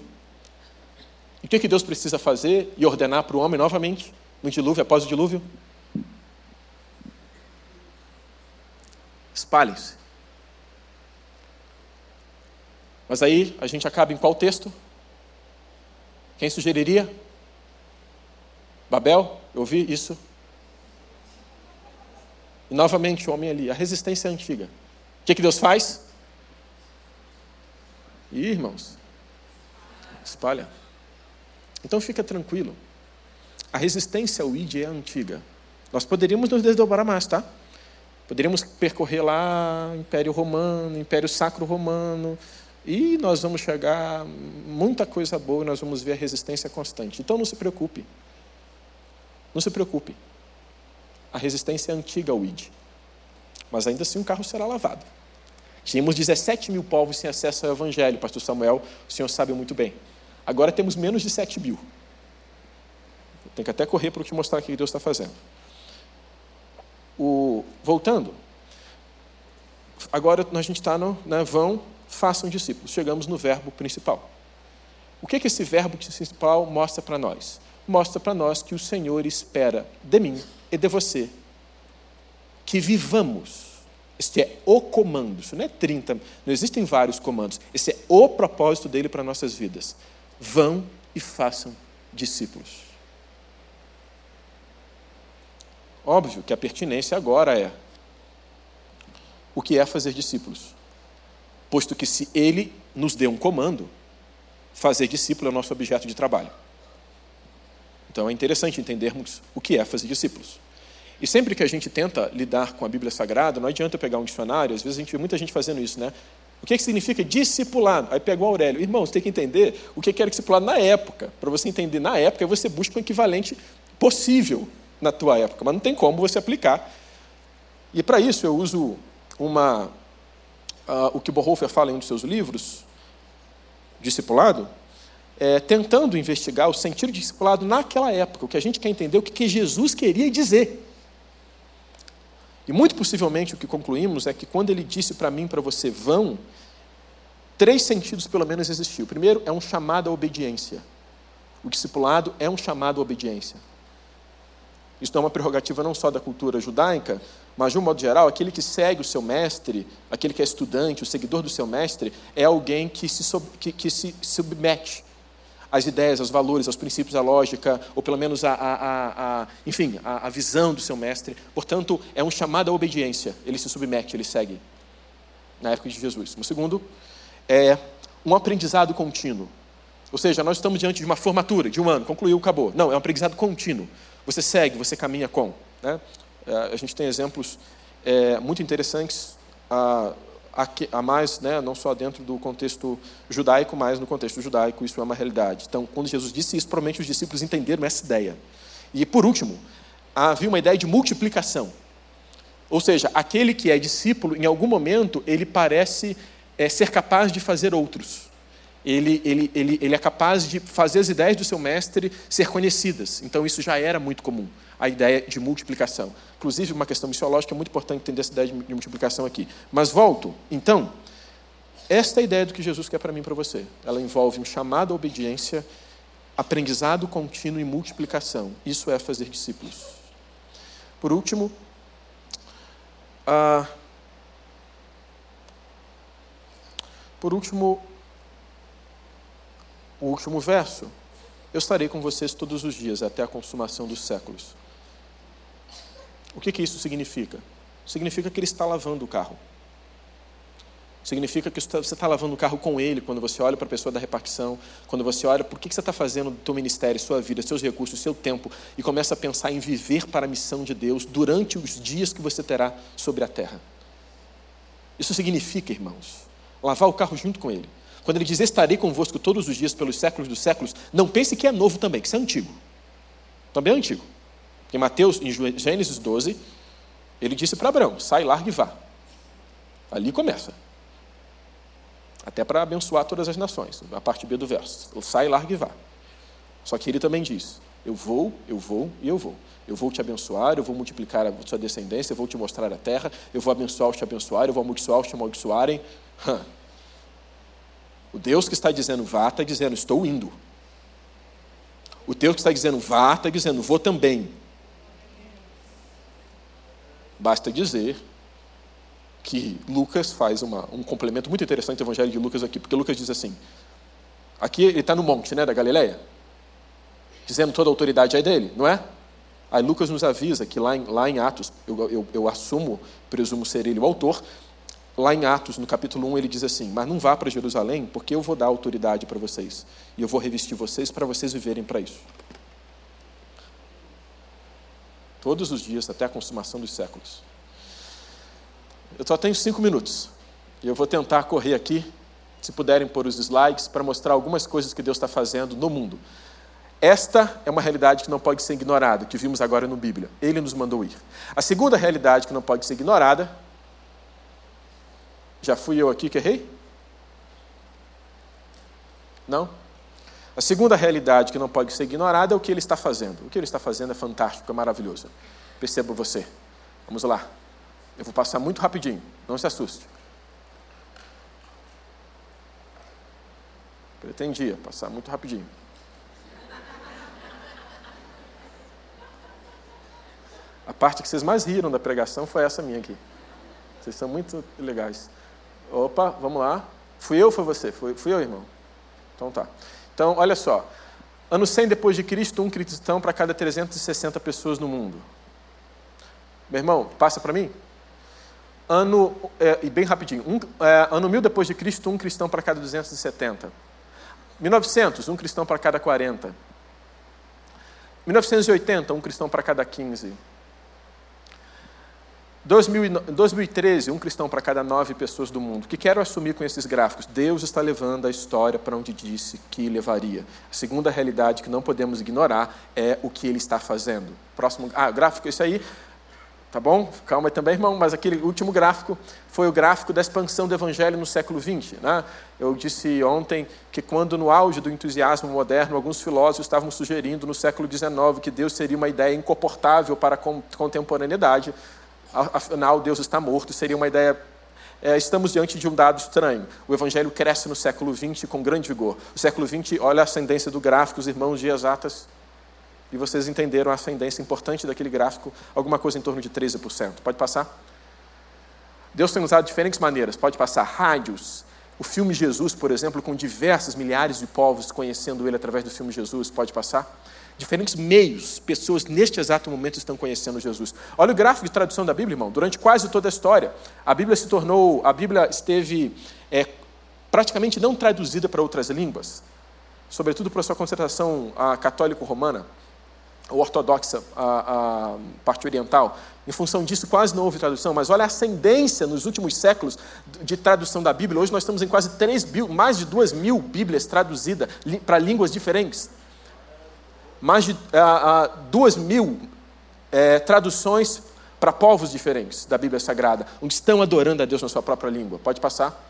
E o que, que Deus precisa fazer e ordenar para o homem novamente, no dilúvio, após o dilúvio? Espalhem-se. Mas aí a gente acaba em qual texto? Quem sugeriria? Babel? Eu ouvi isso. E novamente o homem ali, a resistência é antiga. O que, que Deus faz? Ih, irmãos, espalha. Então fica tranquilo. A resistência ao ID é antiga. Nós poderíamos nos desdobrar mais, tá? Poderíamos percorrer lá Império Romano, Império Sacro Romano, e nós vamos chegar muita coisa boa, nós vamos ver a resistência constante. Então não se preocupe. Não se preocupe. A resistência é antiga ao ID. Mas ainda assim o carro será lavado. Tínhamos 17 mil povos sem acesso ao Evangelho, pastor Samuel, o senhor sabe muito bem. Agora temos menos de 7 mil. Tem que até correr para te mostrar o que Deus está fazendo. O, voltando, agora a gente está no né, vão, façam discípulos. Chegamos no verbo principal. O que, que esse verbo principal mostra para nós? Mostra para nós que o Senhor espera de mim e de você que vivamos. Este é o comando, isso não é 30, não existem vários comandos. Esse é o propósito dele para nossas vidas. Vão e façam discípulos. Óbvio que a pertinência agora é o que é fazer discípulos. Posto que se ele nos deu um comando, fazer discípulo é o nosso objeto de trabalho. Então é interessante entendermos o que é fazer discípulos. E sempre que a gente tenta lidar com a Bíblia Sagrada, não adianta pegar um dicionário, às vezes a gente vê muita gente fazendo isso, né? O que, é que significa discipulado? Aí pega o Aurélio. Irmão, você tem que entender o que era discipulado na época. Para você entender na época, você busca um equivalente possível na tua época, mas não tem como você aplicar. E para isso eu uso uma, uh, o que Bonhoeffer fala em um dos seus livros, Discipulado, é, tentando investigar o sentido de discipulado naquela época, o que a gente quer entender, o que, que Jesus queria dizer. E muito possivelmente o que concluímos é que quando ele disse para mim, para você, vão, três sentidos pelo menos existiu. O primeiro é um chamado à obediência. O discipulado é um chamado à obediência. Isso não é uma prerrogativa não só da cultura judaica, mas de um modo geral, aquele que segue o seu mestre, aquele que é estudante, o seguidor do seu mestre, é alguém que se, que, que se submete às ideias, aos valores, aos princípios, à lógica, ou pelo menos a, a, a enfim, a, visão do seu mestre. Portanto, é um chamado à obediência. Ele se submete, ele segue. Na época de Jesus. O segundo é um aprendizado contínuo. Ou seja, nós estamos diante de uma formatura de um ano, concluiu, acabou. Não, é um aprendizado contínuo. Você segue, você caminha com. Né? É, a gente tem exemplos é, muito interessantes a, a, a mais, né, não só dentro do contexto judaico, mas no contexto judaico isso é uma realidade. Então, quando Jesus disse isso, provavelmente os discípulos entenderam essa ideia. E, por último, havia uma ideia de multiplicação. Ou seja, aquele que é discípulo, em algum momento, ele parece é, ser capaz de fazer outros ele, ele, ele, ele é capaz de fazer as ideias do seu mestre ser conhecidas. Então, isso já era muito comum, a ideia de multiplicação. Inclusive, uma questão missiológica é muito importante entender essa ideia de multiplicação aqui. Mas volto, então, esta é a ideia do que Jesus quer para mim e para você. Ela envolve um chamado à obediência, aprendizado contínuo e multiplicação. Isso é fazer discípulos. Por último, por último, o último verso. Eu estarei com vocês todos os dias, até a consumação dos séculos. O que, que isso significa? Significa que ele está lavando o carro. Significa que você está lavando o carro com ele quando você olha para a pessoa da repartição, quando você olha por que você está fazendo do teu ministério, sua vida, seus recursos, seu tempo, e começa a pensar em viver para a missão de Deus durante os dias que você terá sobre a terra. Isso significa, irmãos, lavar o carro junto com ele. Quando ele diz estarei convosco todos os dias pelos séculos dos séculos, não pense que é novo também, que isso é antigo. Também é antigo. Em Mateus, em Gênesis 12, ele disse para Abraão: sai, larga e vá. Ali começa. Até para abençoar todas as nações, a parte B do verso. Sai, larga e vá. Só que ele também diz: eu vou, eu vou e eu vou. Eu vou te abençoar, eu vou multiplicar a sua descendência, eu vou te mostrar a terra, eu vou abençoar os te abençoarem, eu vou amaldiçoar os te amaldiçoarem. O Deus que está dizendo vá, está dizendo estou indo. O Deus que está dizendo vá, está dizendo vou também. Basta dizer que Lucas faz uma, um complemento muito interessante do Evangelho de Lucas aqui, porque Lucas diz assim: aqui ele está no monte né, da Galileia, dizendo toda a autoridade é dele, não é? Aí Lucas nos avisa que lá em, lá em Atos, eu, eu, eu assumo, presumo ser ele o autor, Lá em Atos, no capítulo 1, ele diz assim: Mas não vá para Jerusalém, porque eu vou dar autoridade para vocês. E eu vou revestir vocês para vocês viverem para isso. Todos os dias, até a consumação dos séculos. Eu só tenho cinco minutos. E eu vou tentar correr aqui, se puderem pôr os slides, para mostrar algumas coisas que Deus está fazendo no mundo. Esta é uma realidade que não pode ser ignorada, que vimos agora no Bíblia. Ele nos mandou ir. A segunda realidade que não pode ser ignorada já fui eu aqui que errei? Não? A segunda realidade que não pode ser ignorada é o que ele está fazendo. O que ele está fazendo é fantástico, é maravilhoso. Perceba você. Vamos lá. Eu vou passar muito rapidinho, não se assuste. Pretendia passar muito rapidinho. A parte que vocês mais riram da pregação foi essa minha aqui. Vocês são muito legais. Opa, vamos lá. Fui eu ou foi você? Fui, fui eu, irmão? Então tá. Então, olha só. Ano 100 depois de Cristo, um cristão para cada 360 pessoas no mundo. Meu irmão, passa para mim. Ano, é, e bem rapidinho, um, é, ano 1000 depois de Cristo, um cristão para cada 270. 1900, um cristão para cada 40. 1980, um cristão para cada 15. 2013, um cristão para cada nove pessoas do mundo. O que quero assumir com esses gráficos? Deus está levando a história para onde disse que levaria. A segunda realidade que não podemos ignorar é o que ele está fazendo. Próximo, ah, gráfico, isso aí, tá bom? Calma aí também, irmão, mas aquele último gráfico foi o gráfico da expansão do evangelho no século XX. Né? Eu disse ontem que quando no auge do entusiasmo moderno, alguns filósofos estavam sugerindo no século XIX que Deus seria uma ideia incomportável para a contemporaneidade, afinal Deus está morto, seria uma ideia. É, estamos diante de um dado estranho. O Evangelho cresce no século XX com grande vigor. O século XX, olha a ascendência do gráfico, os irmãos de exatas, e vocês entenderam a ascendência importante daquele gráfico, alguma coisa em torno de 13%. Pode passar? Deus tem usado diferentes maneiras. Pode passar rádios, o filme Jesus, por exemplo, com diversas milhares de povos conhecendo ele através do filme Jesus. Pode passar? Diferentes meios, pessoas neste exato momento estão conhecendo Jesus. Olha o gráfico de tradução da Bíblia, irmão. Durante quase toda a história, a Bíblia se tornou, a Bíblia esteve é, praticamente não traduzida para outras línguas, sobretudo para sua concentração católico-romana ou ortodoxa, a, a, parte oriental. Em função disso, quase não houve tradução, mas olha a ascendência nos últimos séculos de tradução da Bíblia. Hoje nós estamos em quase 3 mil, mais de 2 mil Bíblias traduzidas para línguas diferentes mais de ah, duas mil é, traduções para povos diferentes da Bíblia Sagrada, onde estão adorando a Deus na sua própria língua. Pode passar?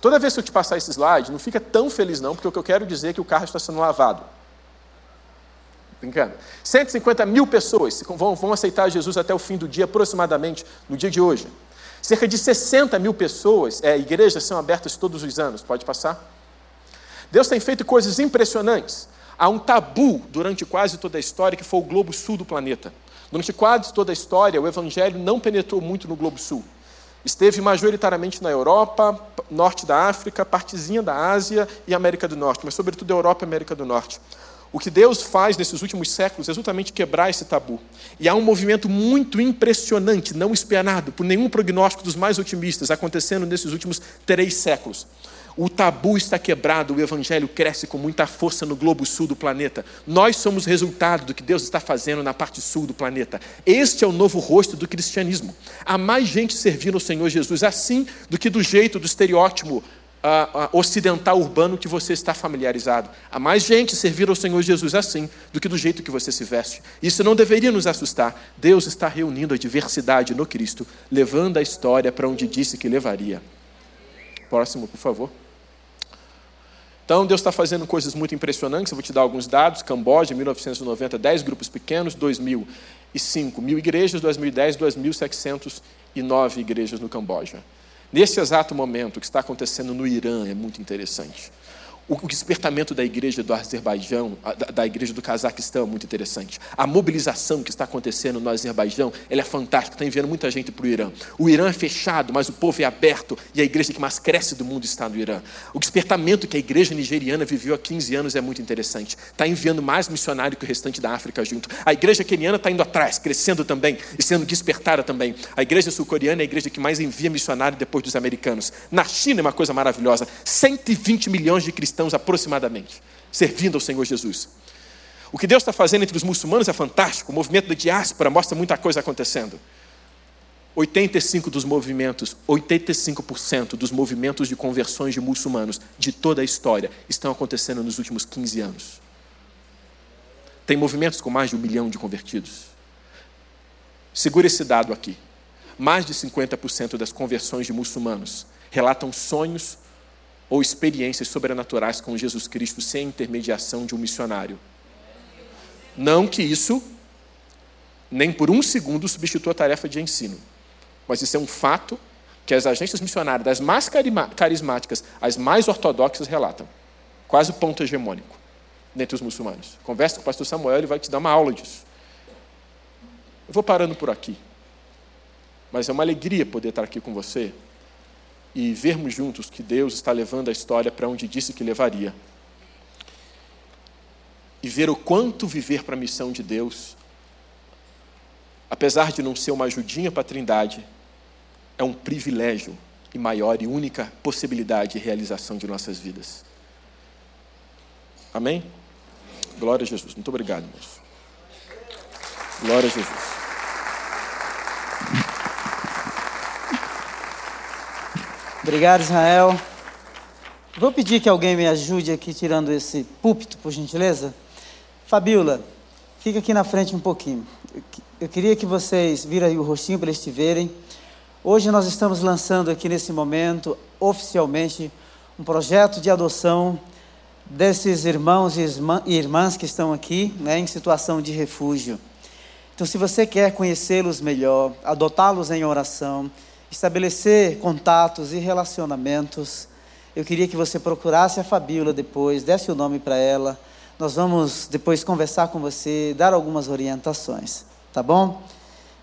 Toda vez que eu te passar esse slide, não fica tão feliz não, porque o que eu quero dizer é que o carro está sendo lavado. Brincando. 150 mil pessoas vão, vão aceitar Jesus até o fim do dia, aproximadamente, no dia de hoje. Cerca de 60 mil pessoas, é, igrejas são abertas todos os anos. Pode passar? Deus tem feito coisas impressionantes. Há um tabu durante quase toda a história que foi o globo sul do planeta. Durante quase toda a história, o evangelho não penetrou muito no globo sul. Esteve majoritariamente na Europa, norte da África, partezinha da Ásia e América do Norte, mas sobretudo Europa e América do Norte. O que Deus faz nesses últimos séculos é exatamente quebrar esse tabu. E há um movimento muito impressionante, não esperado por nenhum prognóstico dos mais otimistas, acontecendo nesses últimos três séculos. O tabu está quebrado, o evangelho cresce com muita força no globo sul do planeta. Nós somos resultado do que Deus está fazendo na parte sul do planeta. Este é o novo rosto do cristianismo. Há mais gente servindo ao Senhor Jesus assim do que do jeito do estereótipo uh, uh, ocidental urbano que você está familiarizado. Há mais gente servindo ao Senhor Jesus assim do que do jeito que você se veste. Isso não deveria nos assustar. Deus está reunindo a diversidade no Cristo, levando a história para onde disse que levaria. Próximo, por favor. Então, Deus está fazendo coisas muito impressionantes. Eu vou te dar alguns dados. Camboja, 1990, 10 grupos pequenos. 2005, mil igrejas. 2010, 2.709 igrejas no Camboja. Nesse exato momento, o que está acontecendo no Irã é muito interessante o despertamento da igreja do Azerbaijão, da igreja do Cazaquistão é muito interessante. A mobilização que está acontecendo no Azerbaijão, ela é fantástica, está enviando muita gente para o Irã. O Irã é fechado, mas o povo é aberto e a igreja que mais cresce do mundo está no Irã. O despertamento que a igreja nigeriana viveu há 15 anos é muito interessante. Está enviando mais missionário que o restante da África junto. A igreja keniana está indo atrás, crescendo também e sendo despertada também. A igreja sul-coreana é a igreja que mais envia missionário depois dos americanos. Na China é uma coisa maravilhosa. 120 milhões de cristãos cristãos aproximadamente, servindo ao Senhor Jesus. O que Deus está fazendo entre os muçulmanos é fantástico. O movimento da diáspora mostra muita coisa acontecendo. 85 dos movimentos, 85% dos movimentos de conversões de muçulmanos de toda a história estão acontecendo nos últimos 15 anos. Tem movimentos com mais de um milhão de convertidos. Segura esse dado aqui. Mais de 50% das conversões de muçulmanos relatam sonhos ou experiências sobrenaturais com Jesus Cristo sem intermediação de um missionário. Não que isso, nem por um segundo, substitua a tarefa de ensino, mas isso é um fato que as agências missionárias, das mais carismáticas às mais ortodoxas, relatam. Quase o ponto hegemônico dentre os muçulmanos. Conversa com o pastor Samuel, ele vai te dar uma aula disso. Eu vou parando por aqui. Mas é uma alegria poder estar aqui com você e vermos juntos que Deus está levando a história para onde disse que levaria. E ver o quanto viver para a missão de Deus, apesar de não ser uma ajudinha para a Trindade, é um privilégio e maior e única possibilidade de realização de nossas vidas. Amém? Glória a Jesus. Muito obrigado, irmãos. Glória a Jesus. Obrigado, Israel. Vou pedir que alguém me ajude aqui tirando esse púlpito, por gentileza. Fabiola, fica aqui na frente um pouquinho. Eu queria que vocês viram aí o rostinho para eles te verem. Hoje nós estamos lançando aqui nesse momento, oficialmente, um projeto de adoção desses irmãos e irmãs que estão aqui né, em situação de refúgio. Então, se você quer conhecê-los melhor, adotá-los em oração, estabelecer contatos e relacionamentos, eu queria que você procurasse a Fabíola depois, desse o nome para ela. Nós vamos depois conversar com você, dar algumas orientações, tá bom?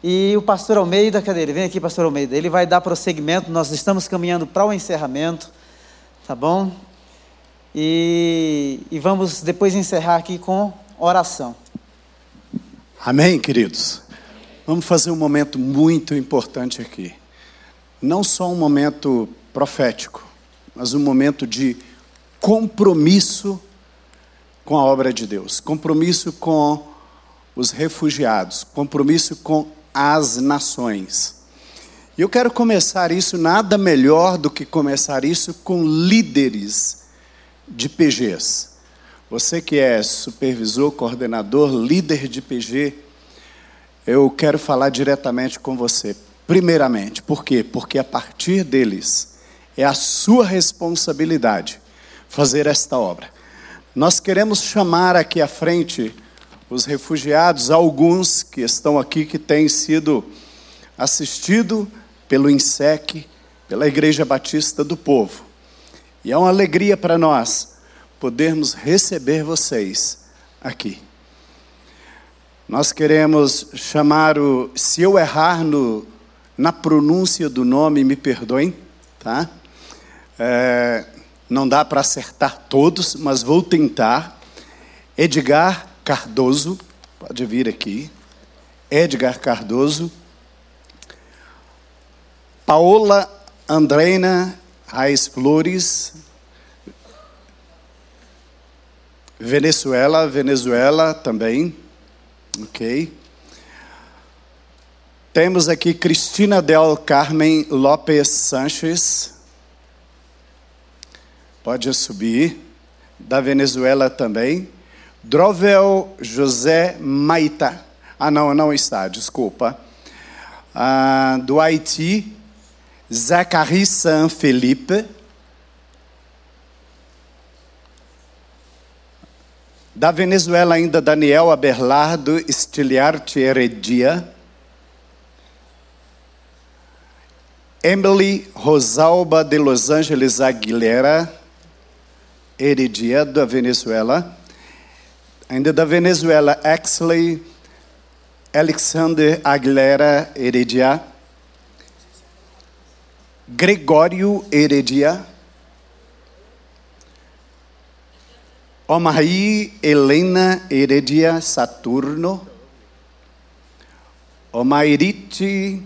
E o pastor Almeida, cadê ele? Vem aqui, pastor Almeida. Ele vai dar prosseguimento, nós estamos caminhando para o encerramento, tá bom? E, e vamos depois encerrar aqui com oração. Amém, queridos? Vamos fazer um momento muito importante aqui. Não só um momento profético, mas um momento de compromisso com a obra de Deus, compromisso com os refugiados, compromisso com as nações. E eu quero começar isso, nada melhor do que começar isso com líderes de PGs. Você que é supervisor, coordenador, líder de PG, eu quero falar diretamente com você. Primeiramente, por quê? Porque a partir deles é a sua responsabilidade fazer esta obra. Nós queremos chamar aqui à frente os refugiados, alguns que estão aqui que têm sido assistido pelo INSEC, pela Igreja Batista do Povo. E é uma alegria para nós podermos receber vocês aqui. Nós queremos chamar o. Se eu errar no, na pronúncia do nome, me perdoem, tá? É, não dá para acertar todos, mas vou tentar. Edgar Cardoso, pode vir aqui. Edgar Cardoso. Paola Andreina Raiz Flores, Venezuela, Venezuela também, ok. Temos aqui Cristina Del Carmen Lopes Sanches, pode subir, da Venezuela também. Drovel José Maita, ah não, não está, desculpa. Ah, do Haiti, Zachary Saint Felipe. Da Venezuela ainda Daniel Aberlardo Stiliarte Heredia. Emily Rosalba de Los Angeles Aguilera Heredia, da Venezuela. Ainda da Venezuela, Exley Alexander Aguilera Heredia. Gregório Heredia, Omaí Helena Heredia Saturno, Omairite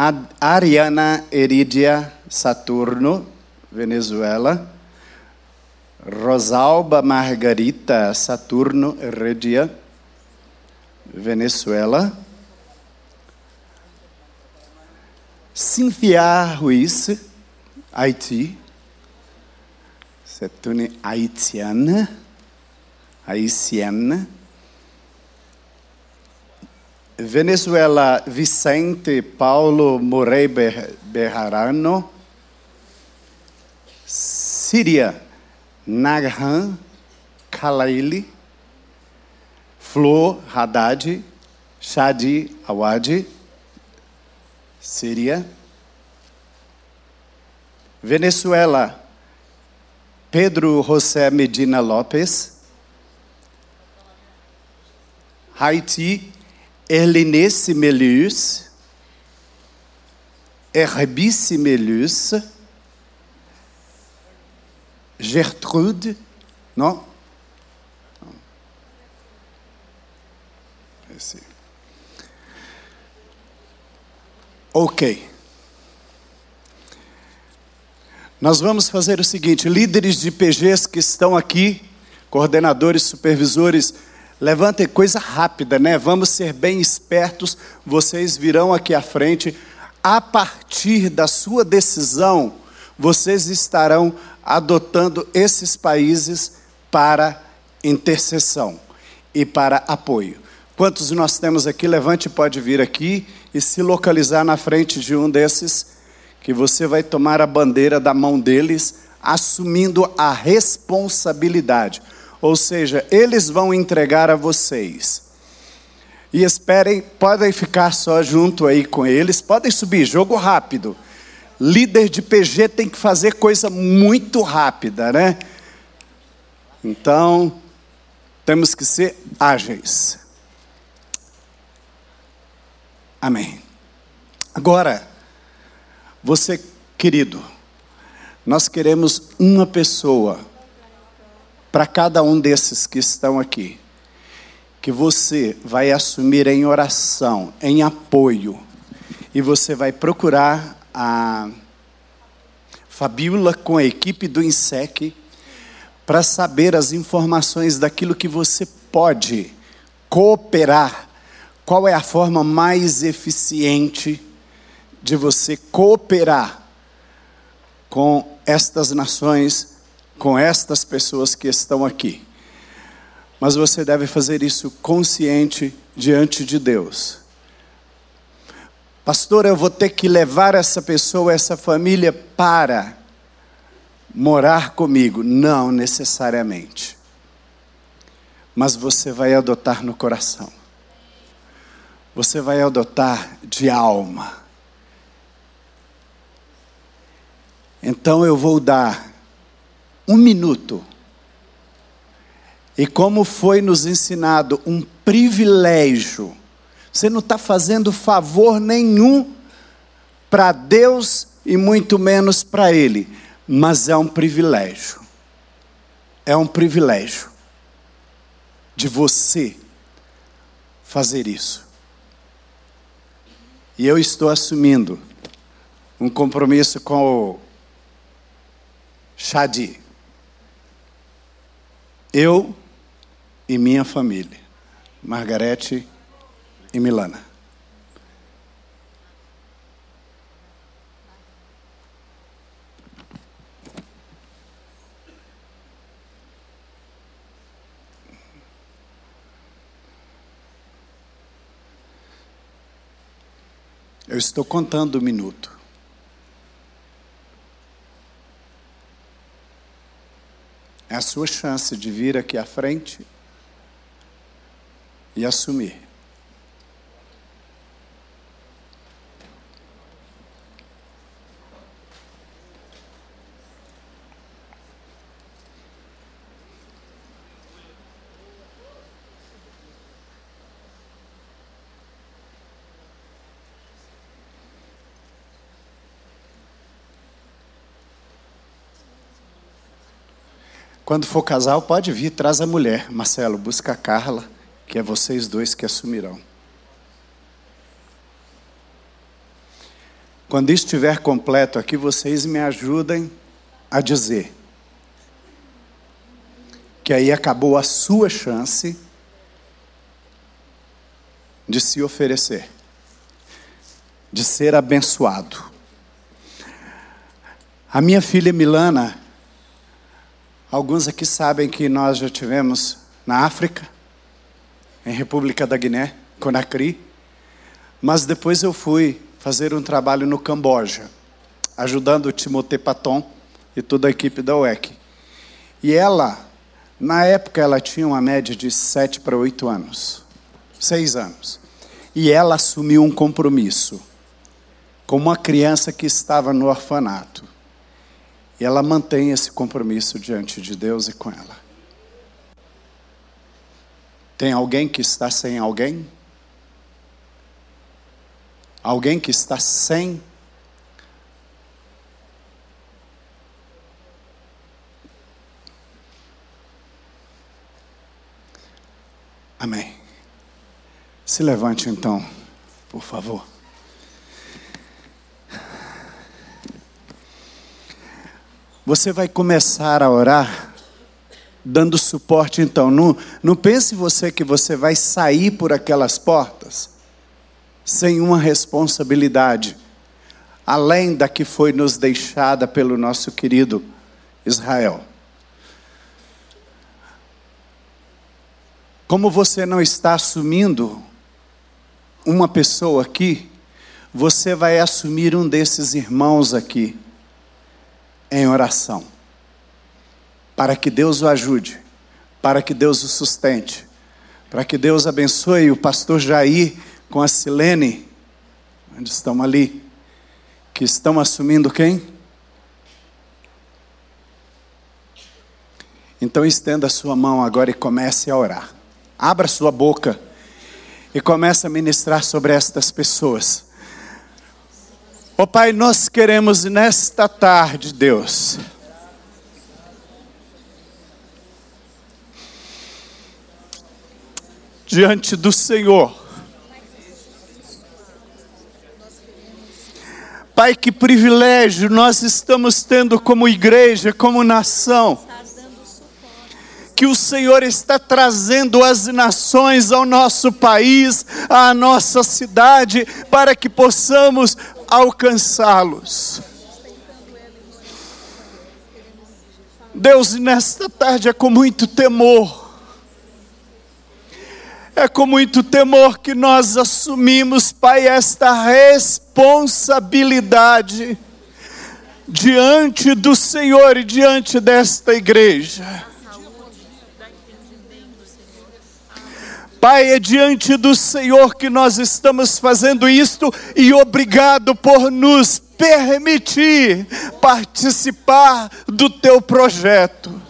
Ariana Heredia Saturno, Venezuela, Rosalba Margarita Saturno Heredia, Venezuela, Cynthia Ruiz, Haiti. C'est une haïtienne. Haitienne. Venezuela, Vicente Paulo Morey Berrarano. Síria, Naghan Kalaili. Flor Haddad, Shadi Awadi. Síria. Venezuela, Pedro José Medina Lopes. Haiti, Erlenice Melius. Herbice Melius. Gertrude, não? Esse. Ok. Nós vamos fazer o seguinte: líderes de PGs que estão aqui, coordenadores, supervisores, levantem coisa rápida, né? Vamos ser bem espertos. Vocês virão aqui à frente. A partir da sua decisão, vocês estarão adotando esses países para intercessão e para apoio. Quantos nós temos aqui? Levante pode vir aqui e se localizar na frente de um desses, que você vai tomar a bandeira da mão deles, assumindo a responsabilidade. Ou seja, eles vão entregar a vocês. E esperem, podem ficar só junto aí com eles, podem subir, jogo rápido líder de PG tem que fazer coisa muito rápida, né? Então, temos que ser ágeis. Amém. Agora, você, querido, nós queremos uma pessoa para cada um desses que estão aqui, que você vai assumir em oração, em apoio, e você vai procurar a Fabiola com a equipe do INSEC para saber as informações daquilo que você pode cooperar. Qual é a forma mais eficiente de você cooperar com estas nações, com estas pessoas que estão aqui? Mas você deve fazer isso consciente diante de Deus. Pastor, eu vou ter que levar essa pessoa, essa família para morar comigo. Não necessariamente. Mas você vai adotar no coração. Você vai adotar de alma. Então eu vou dar um minuto. E como foi nos ensinado, um privilégio você não está fazendo favor nenhum para Deus e muito menos para Ele, mas é um privilégio. É um privilégio de você fazer isso. E eu estou assumindo um compromisso com o Shadi. Eu e minha família. Margarete e Milana. Eu estou contando o minuto. É a sua chance de vir aqui à frente e assumir. Quando for casal, pode vir, traz a mulher. Marcelo, busca a Carla, que é vocês dois que assumirão. Quando estiver completo aqui, vocês me ajudem a dizer que aí acabou a sua chance de se oferecer, de ser abençoado. A minha filha Milana Alguns aqui sabem que nós já tivemos na África, em República da Guiné, Conakry, mas depois eu fui fazer um trabalho no Camboja, ajudando o Timothée Paton e toda a equipe da UEC. E ela, na época, ela tinha uma média de sete para oito anos, seis anos. E ela assumiu um compromisso com uma criança que estava no orfanato. E ela mantém esse compromisso diante de Deus e com ela. Tem alguém que está sem alguém? Alguém que está sem Amém. Se levante então, por favor. Você vai começar a orar dando suporte então. Não, não pense você que você vai sair por aquelas portas sem uma responsabilidade, além da que foi nos deixada pelo nosso querido Israel. Como você não está assumindo uma pessoa aqui, você vai assumir um desses irmãos aqui em oração. Para que Deus o ajude, para que Deus o sustente, para que Deus abençoe o pastor Jair com a Silene, onde estão ali, que estão assumindo quem? Então estenda a sua mão agora e comece a orar. Abra sua boca e comece a ministrar sobre estas pessoas. Oh, Pai, nós queremos nesta tarde, Deus, diante do Senhor, Pai, que privilégio nós estamos tendo como igreja, como nação que o Senhor está trazendo as nações ao nosso país, à nossa cidade, para que possamos alcançá-los. Deus, nesta tarde é com muito temor, é com muito temor que nós assumimos, Pai, esta responsabilidade diante do Senhor e diante desta igreja. Pai, é diante do Senhor que nós estamos fazendo isto e obrigado por nos permitir participar do teu projeto.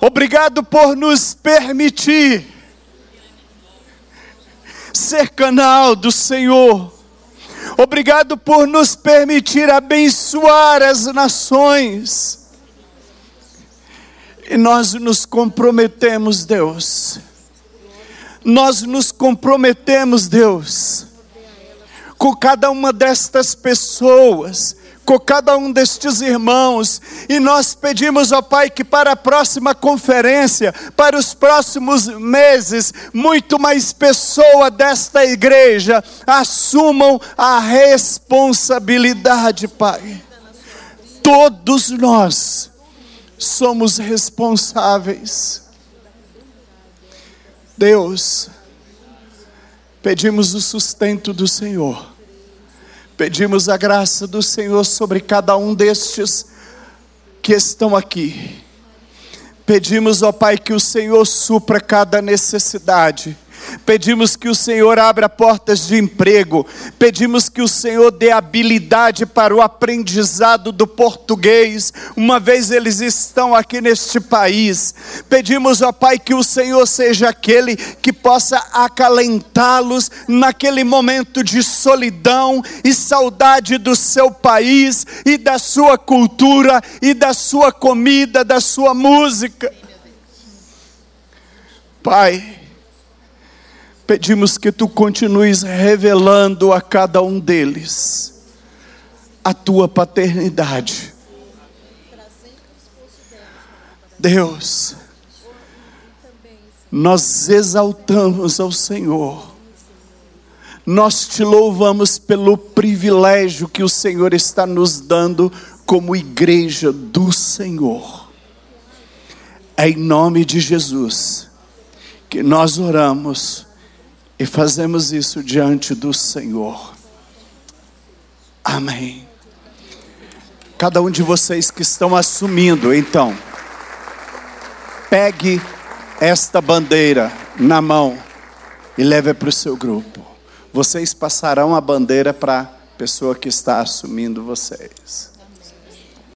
Obrigado por nos permitir ser canal do Senhor. Obrigado por nos permitir abençoar as nações. E nós nos comprometemos, Deus nós nos comprometemos, Deus, com cada uma destas pessoas, com cada um destes irmãos, e nós pedimos ao Pai que para a próxima conferência, para os próximos meses, muito mais pessoas desta igreja assumam a responsabilidade, Pai. Todos nós somos responsáveis Deus, pedimos o sustento do Senhor, pedimos a graça do Senhor sobre cada um destes que estão aqui. Pedimos, ó Pai, que o Senhor supra cada necessidade Pedimos que o Senhor abra portas de emprego. Pedimos que o Senhor dê habilidade para o aprendizado do português, uma vez eles estão aqui neste país. Pedimos, ó Pai, que o Senhor seja aquele que possa acalentá-los naquele momento de solidão e saudade do seu país e da sua cultura e da sua comida, da sua música. Pai, Pedimos que tu continues revelando a cada um deles a tua paternidade. Deus, nós exaltamos ao Senhor, nós te louvamos pelo privilégio que o Senhor está nos dando como igreja do Senhor. É em nome de Jesus que nós oramos e fazemos isso diante do Senhor. Amém. Cada um de vocês que estão assumindo, então, pegue esta bandeira na mão e leve para o seu grupo. Vocês passarão a bandeira para a pessoa que está assumindo vocês.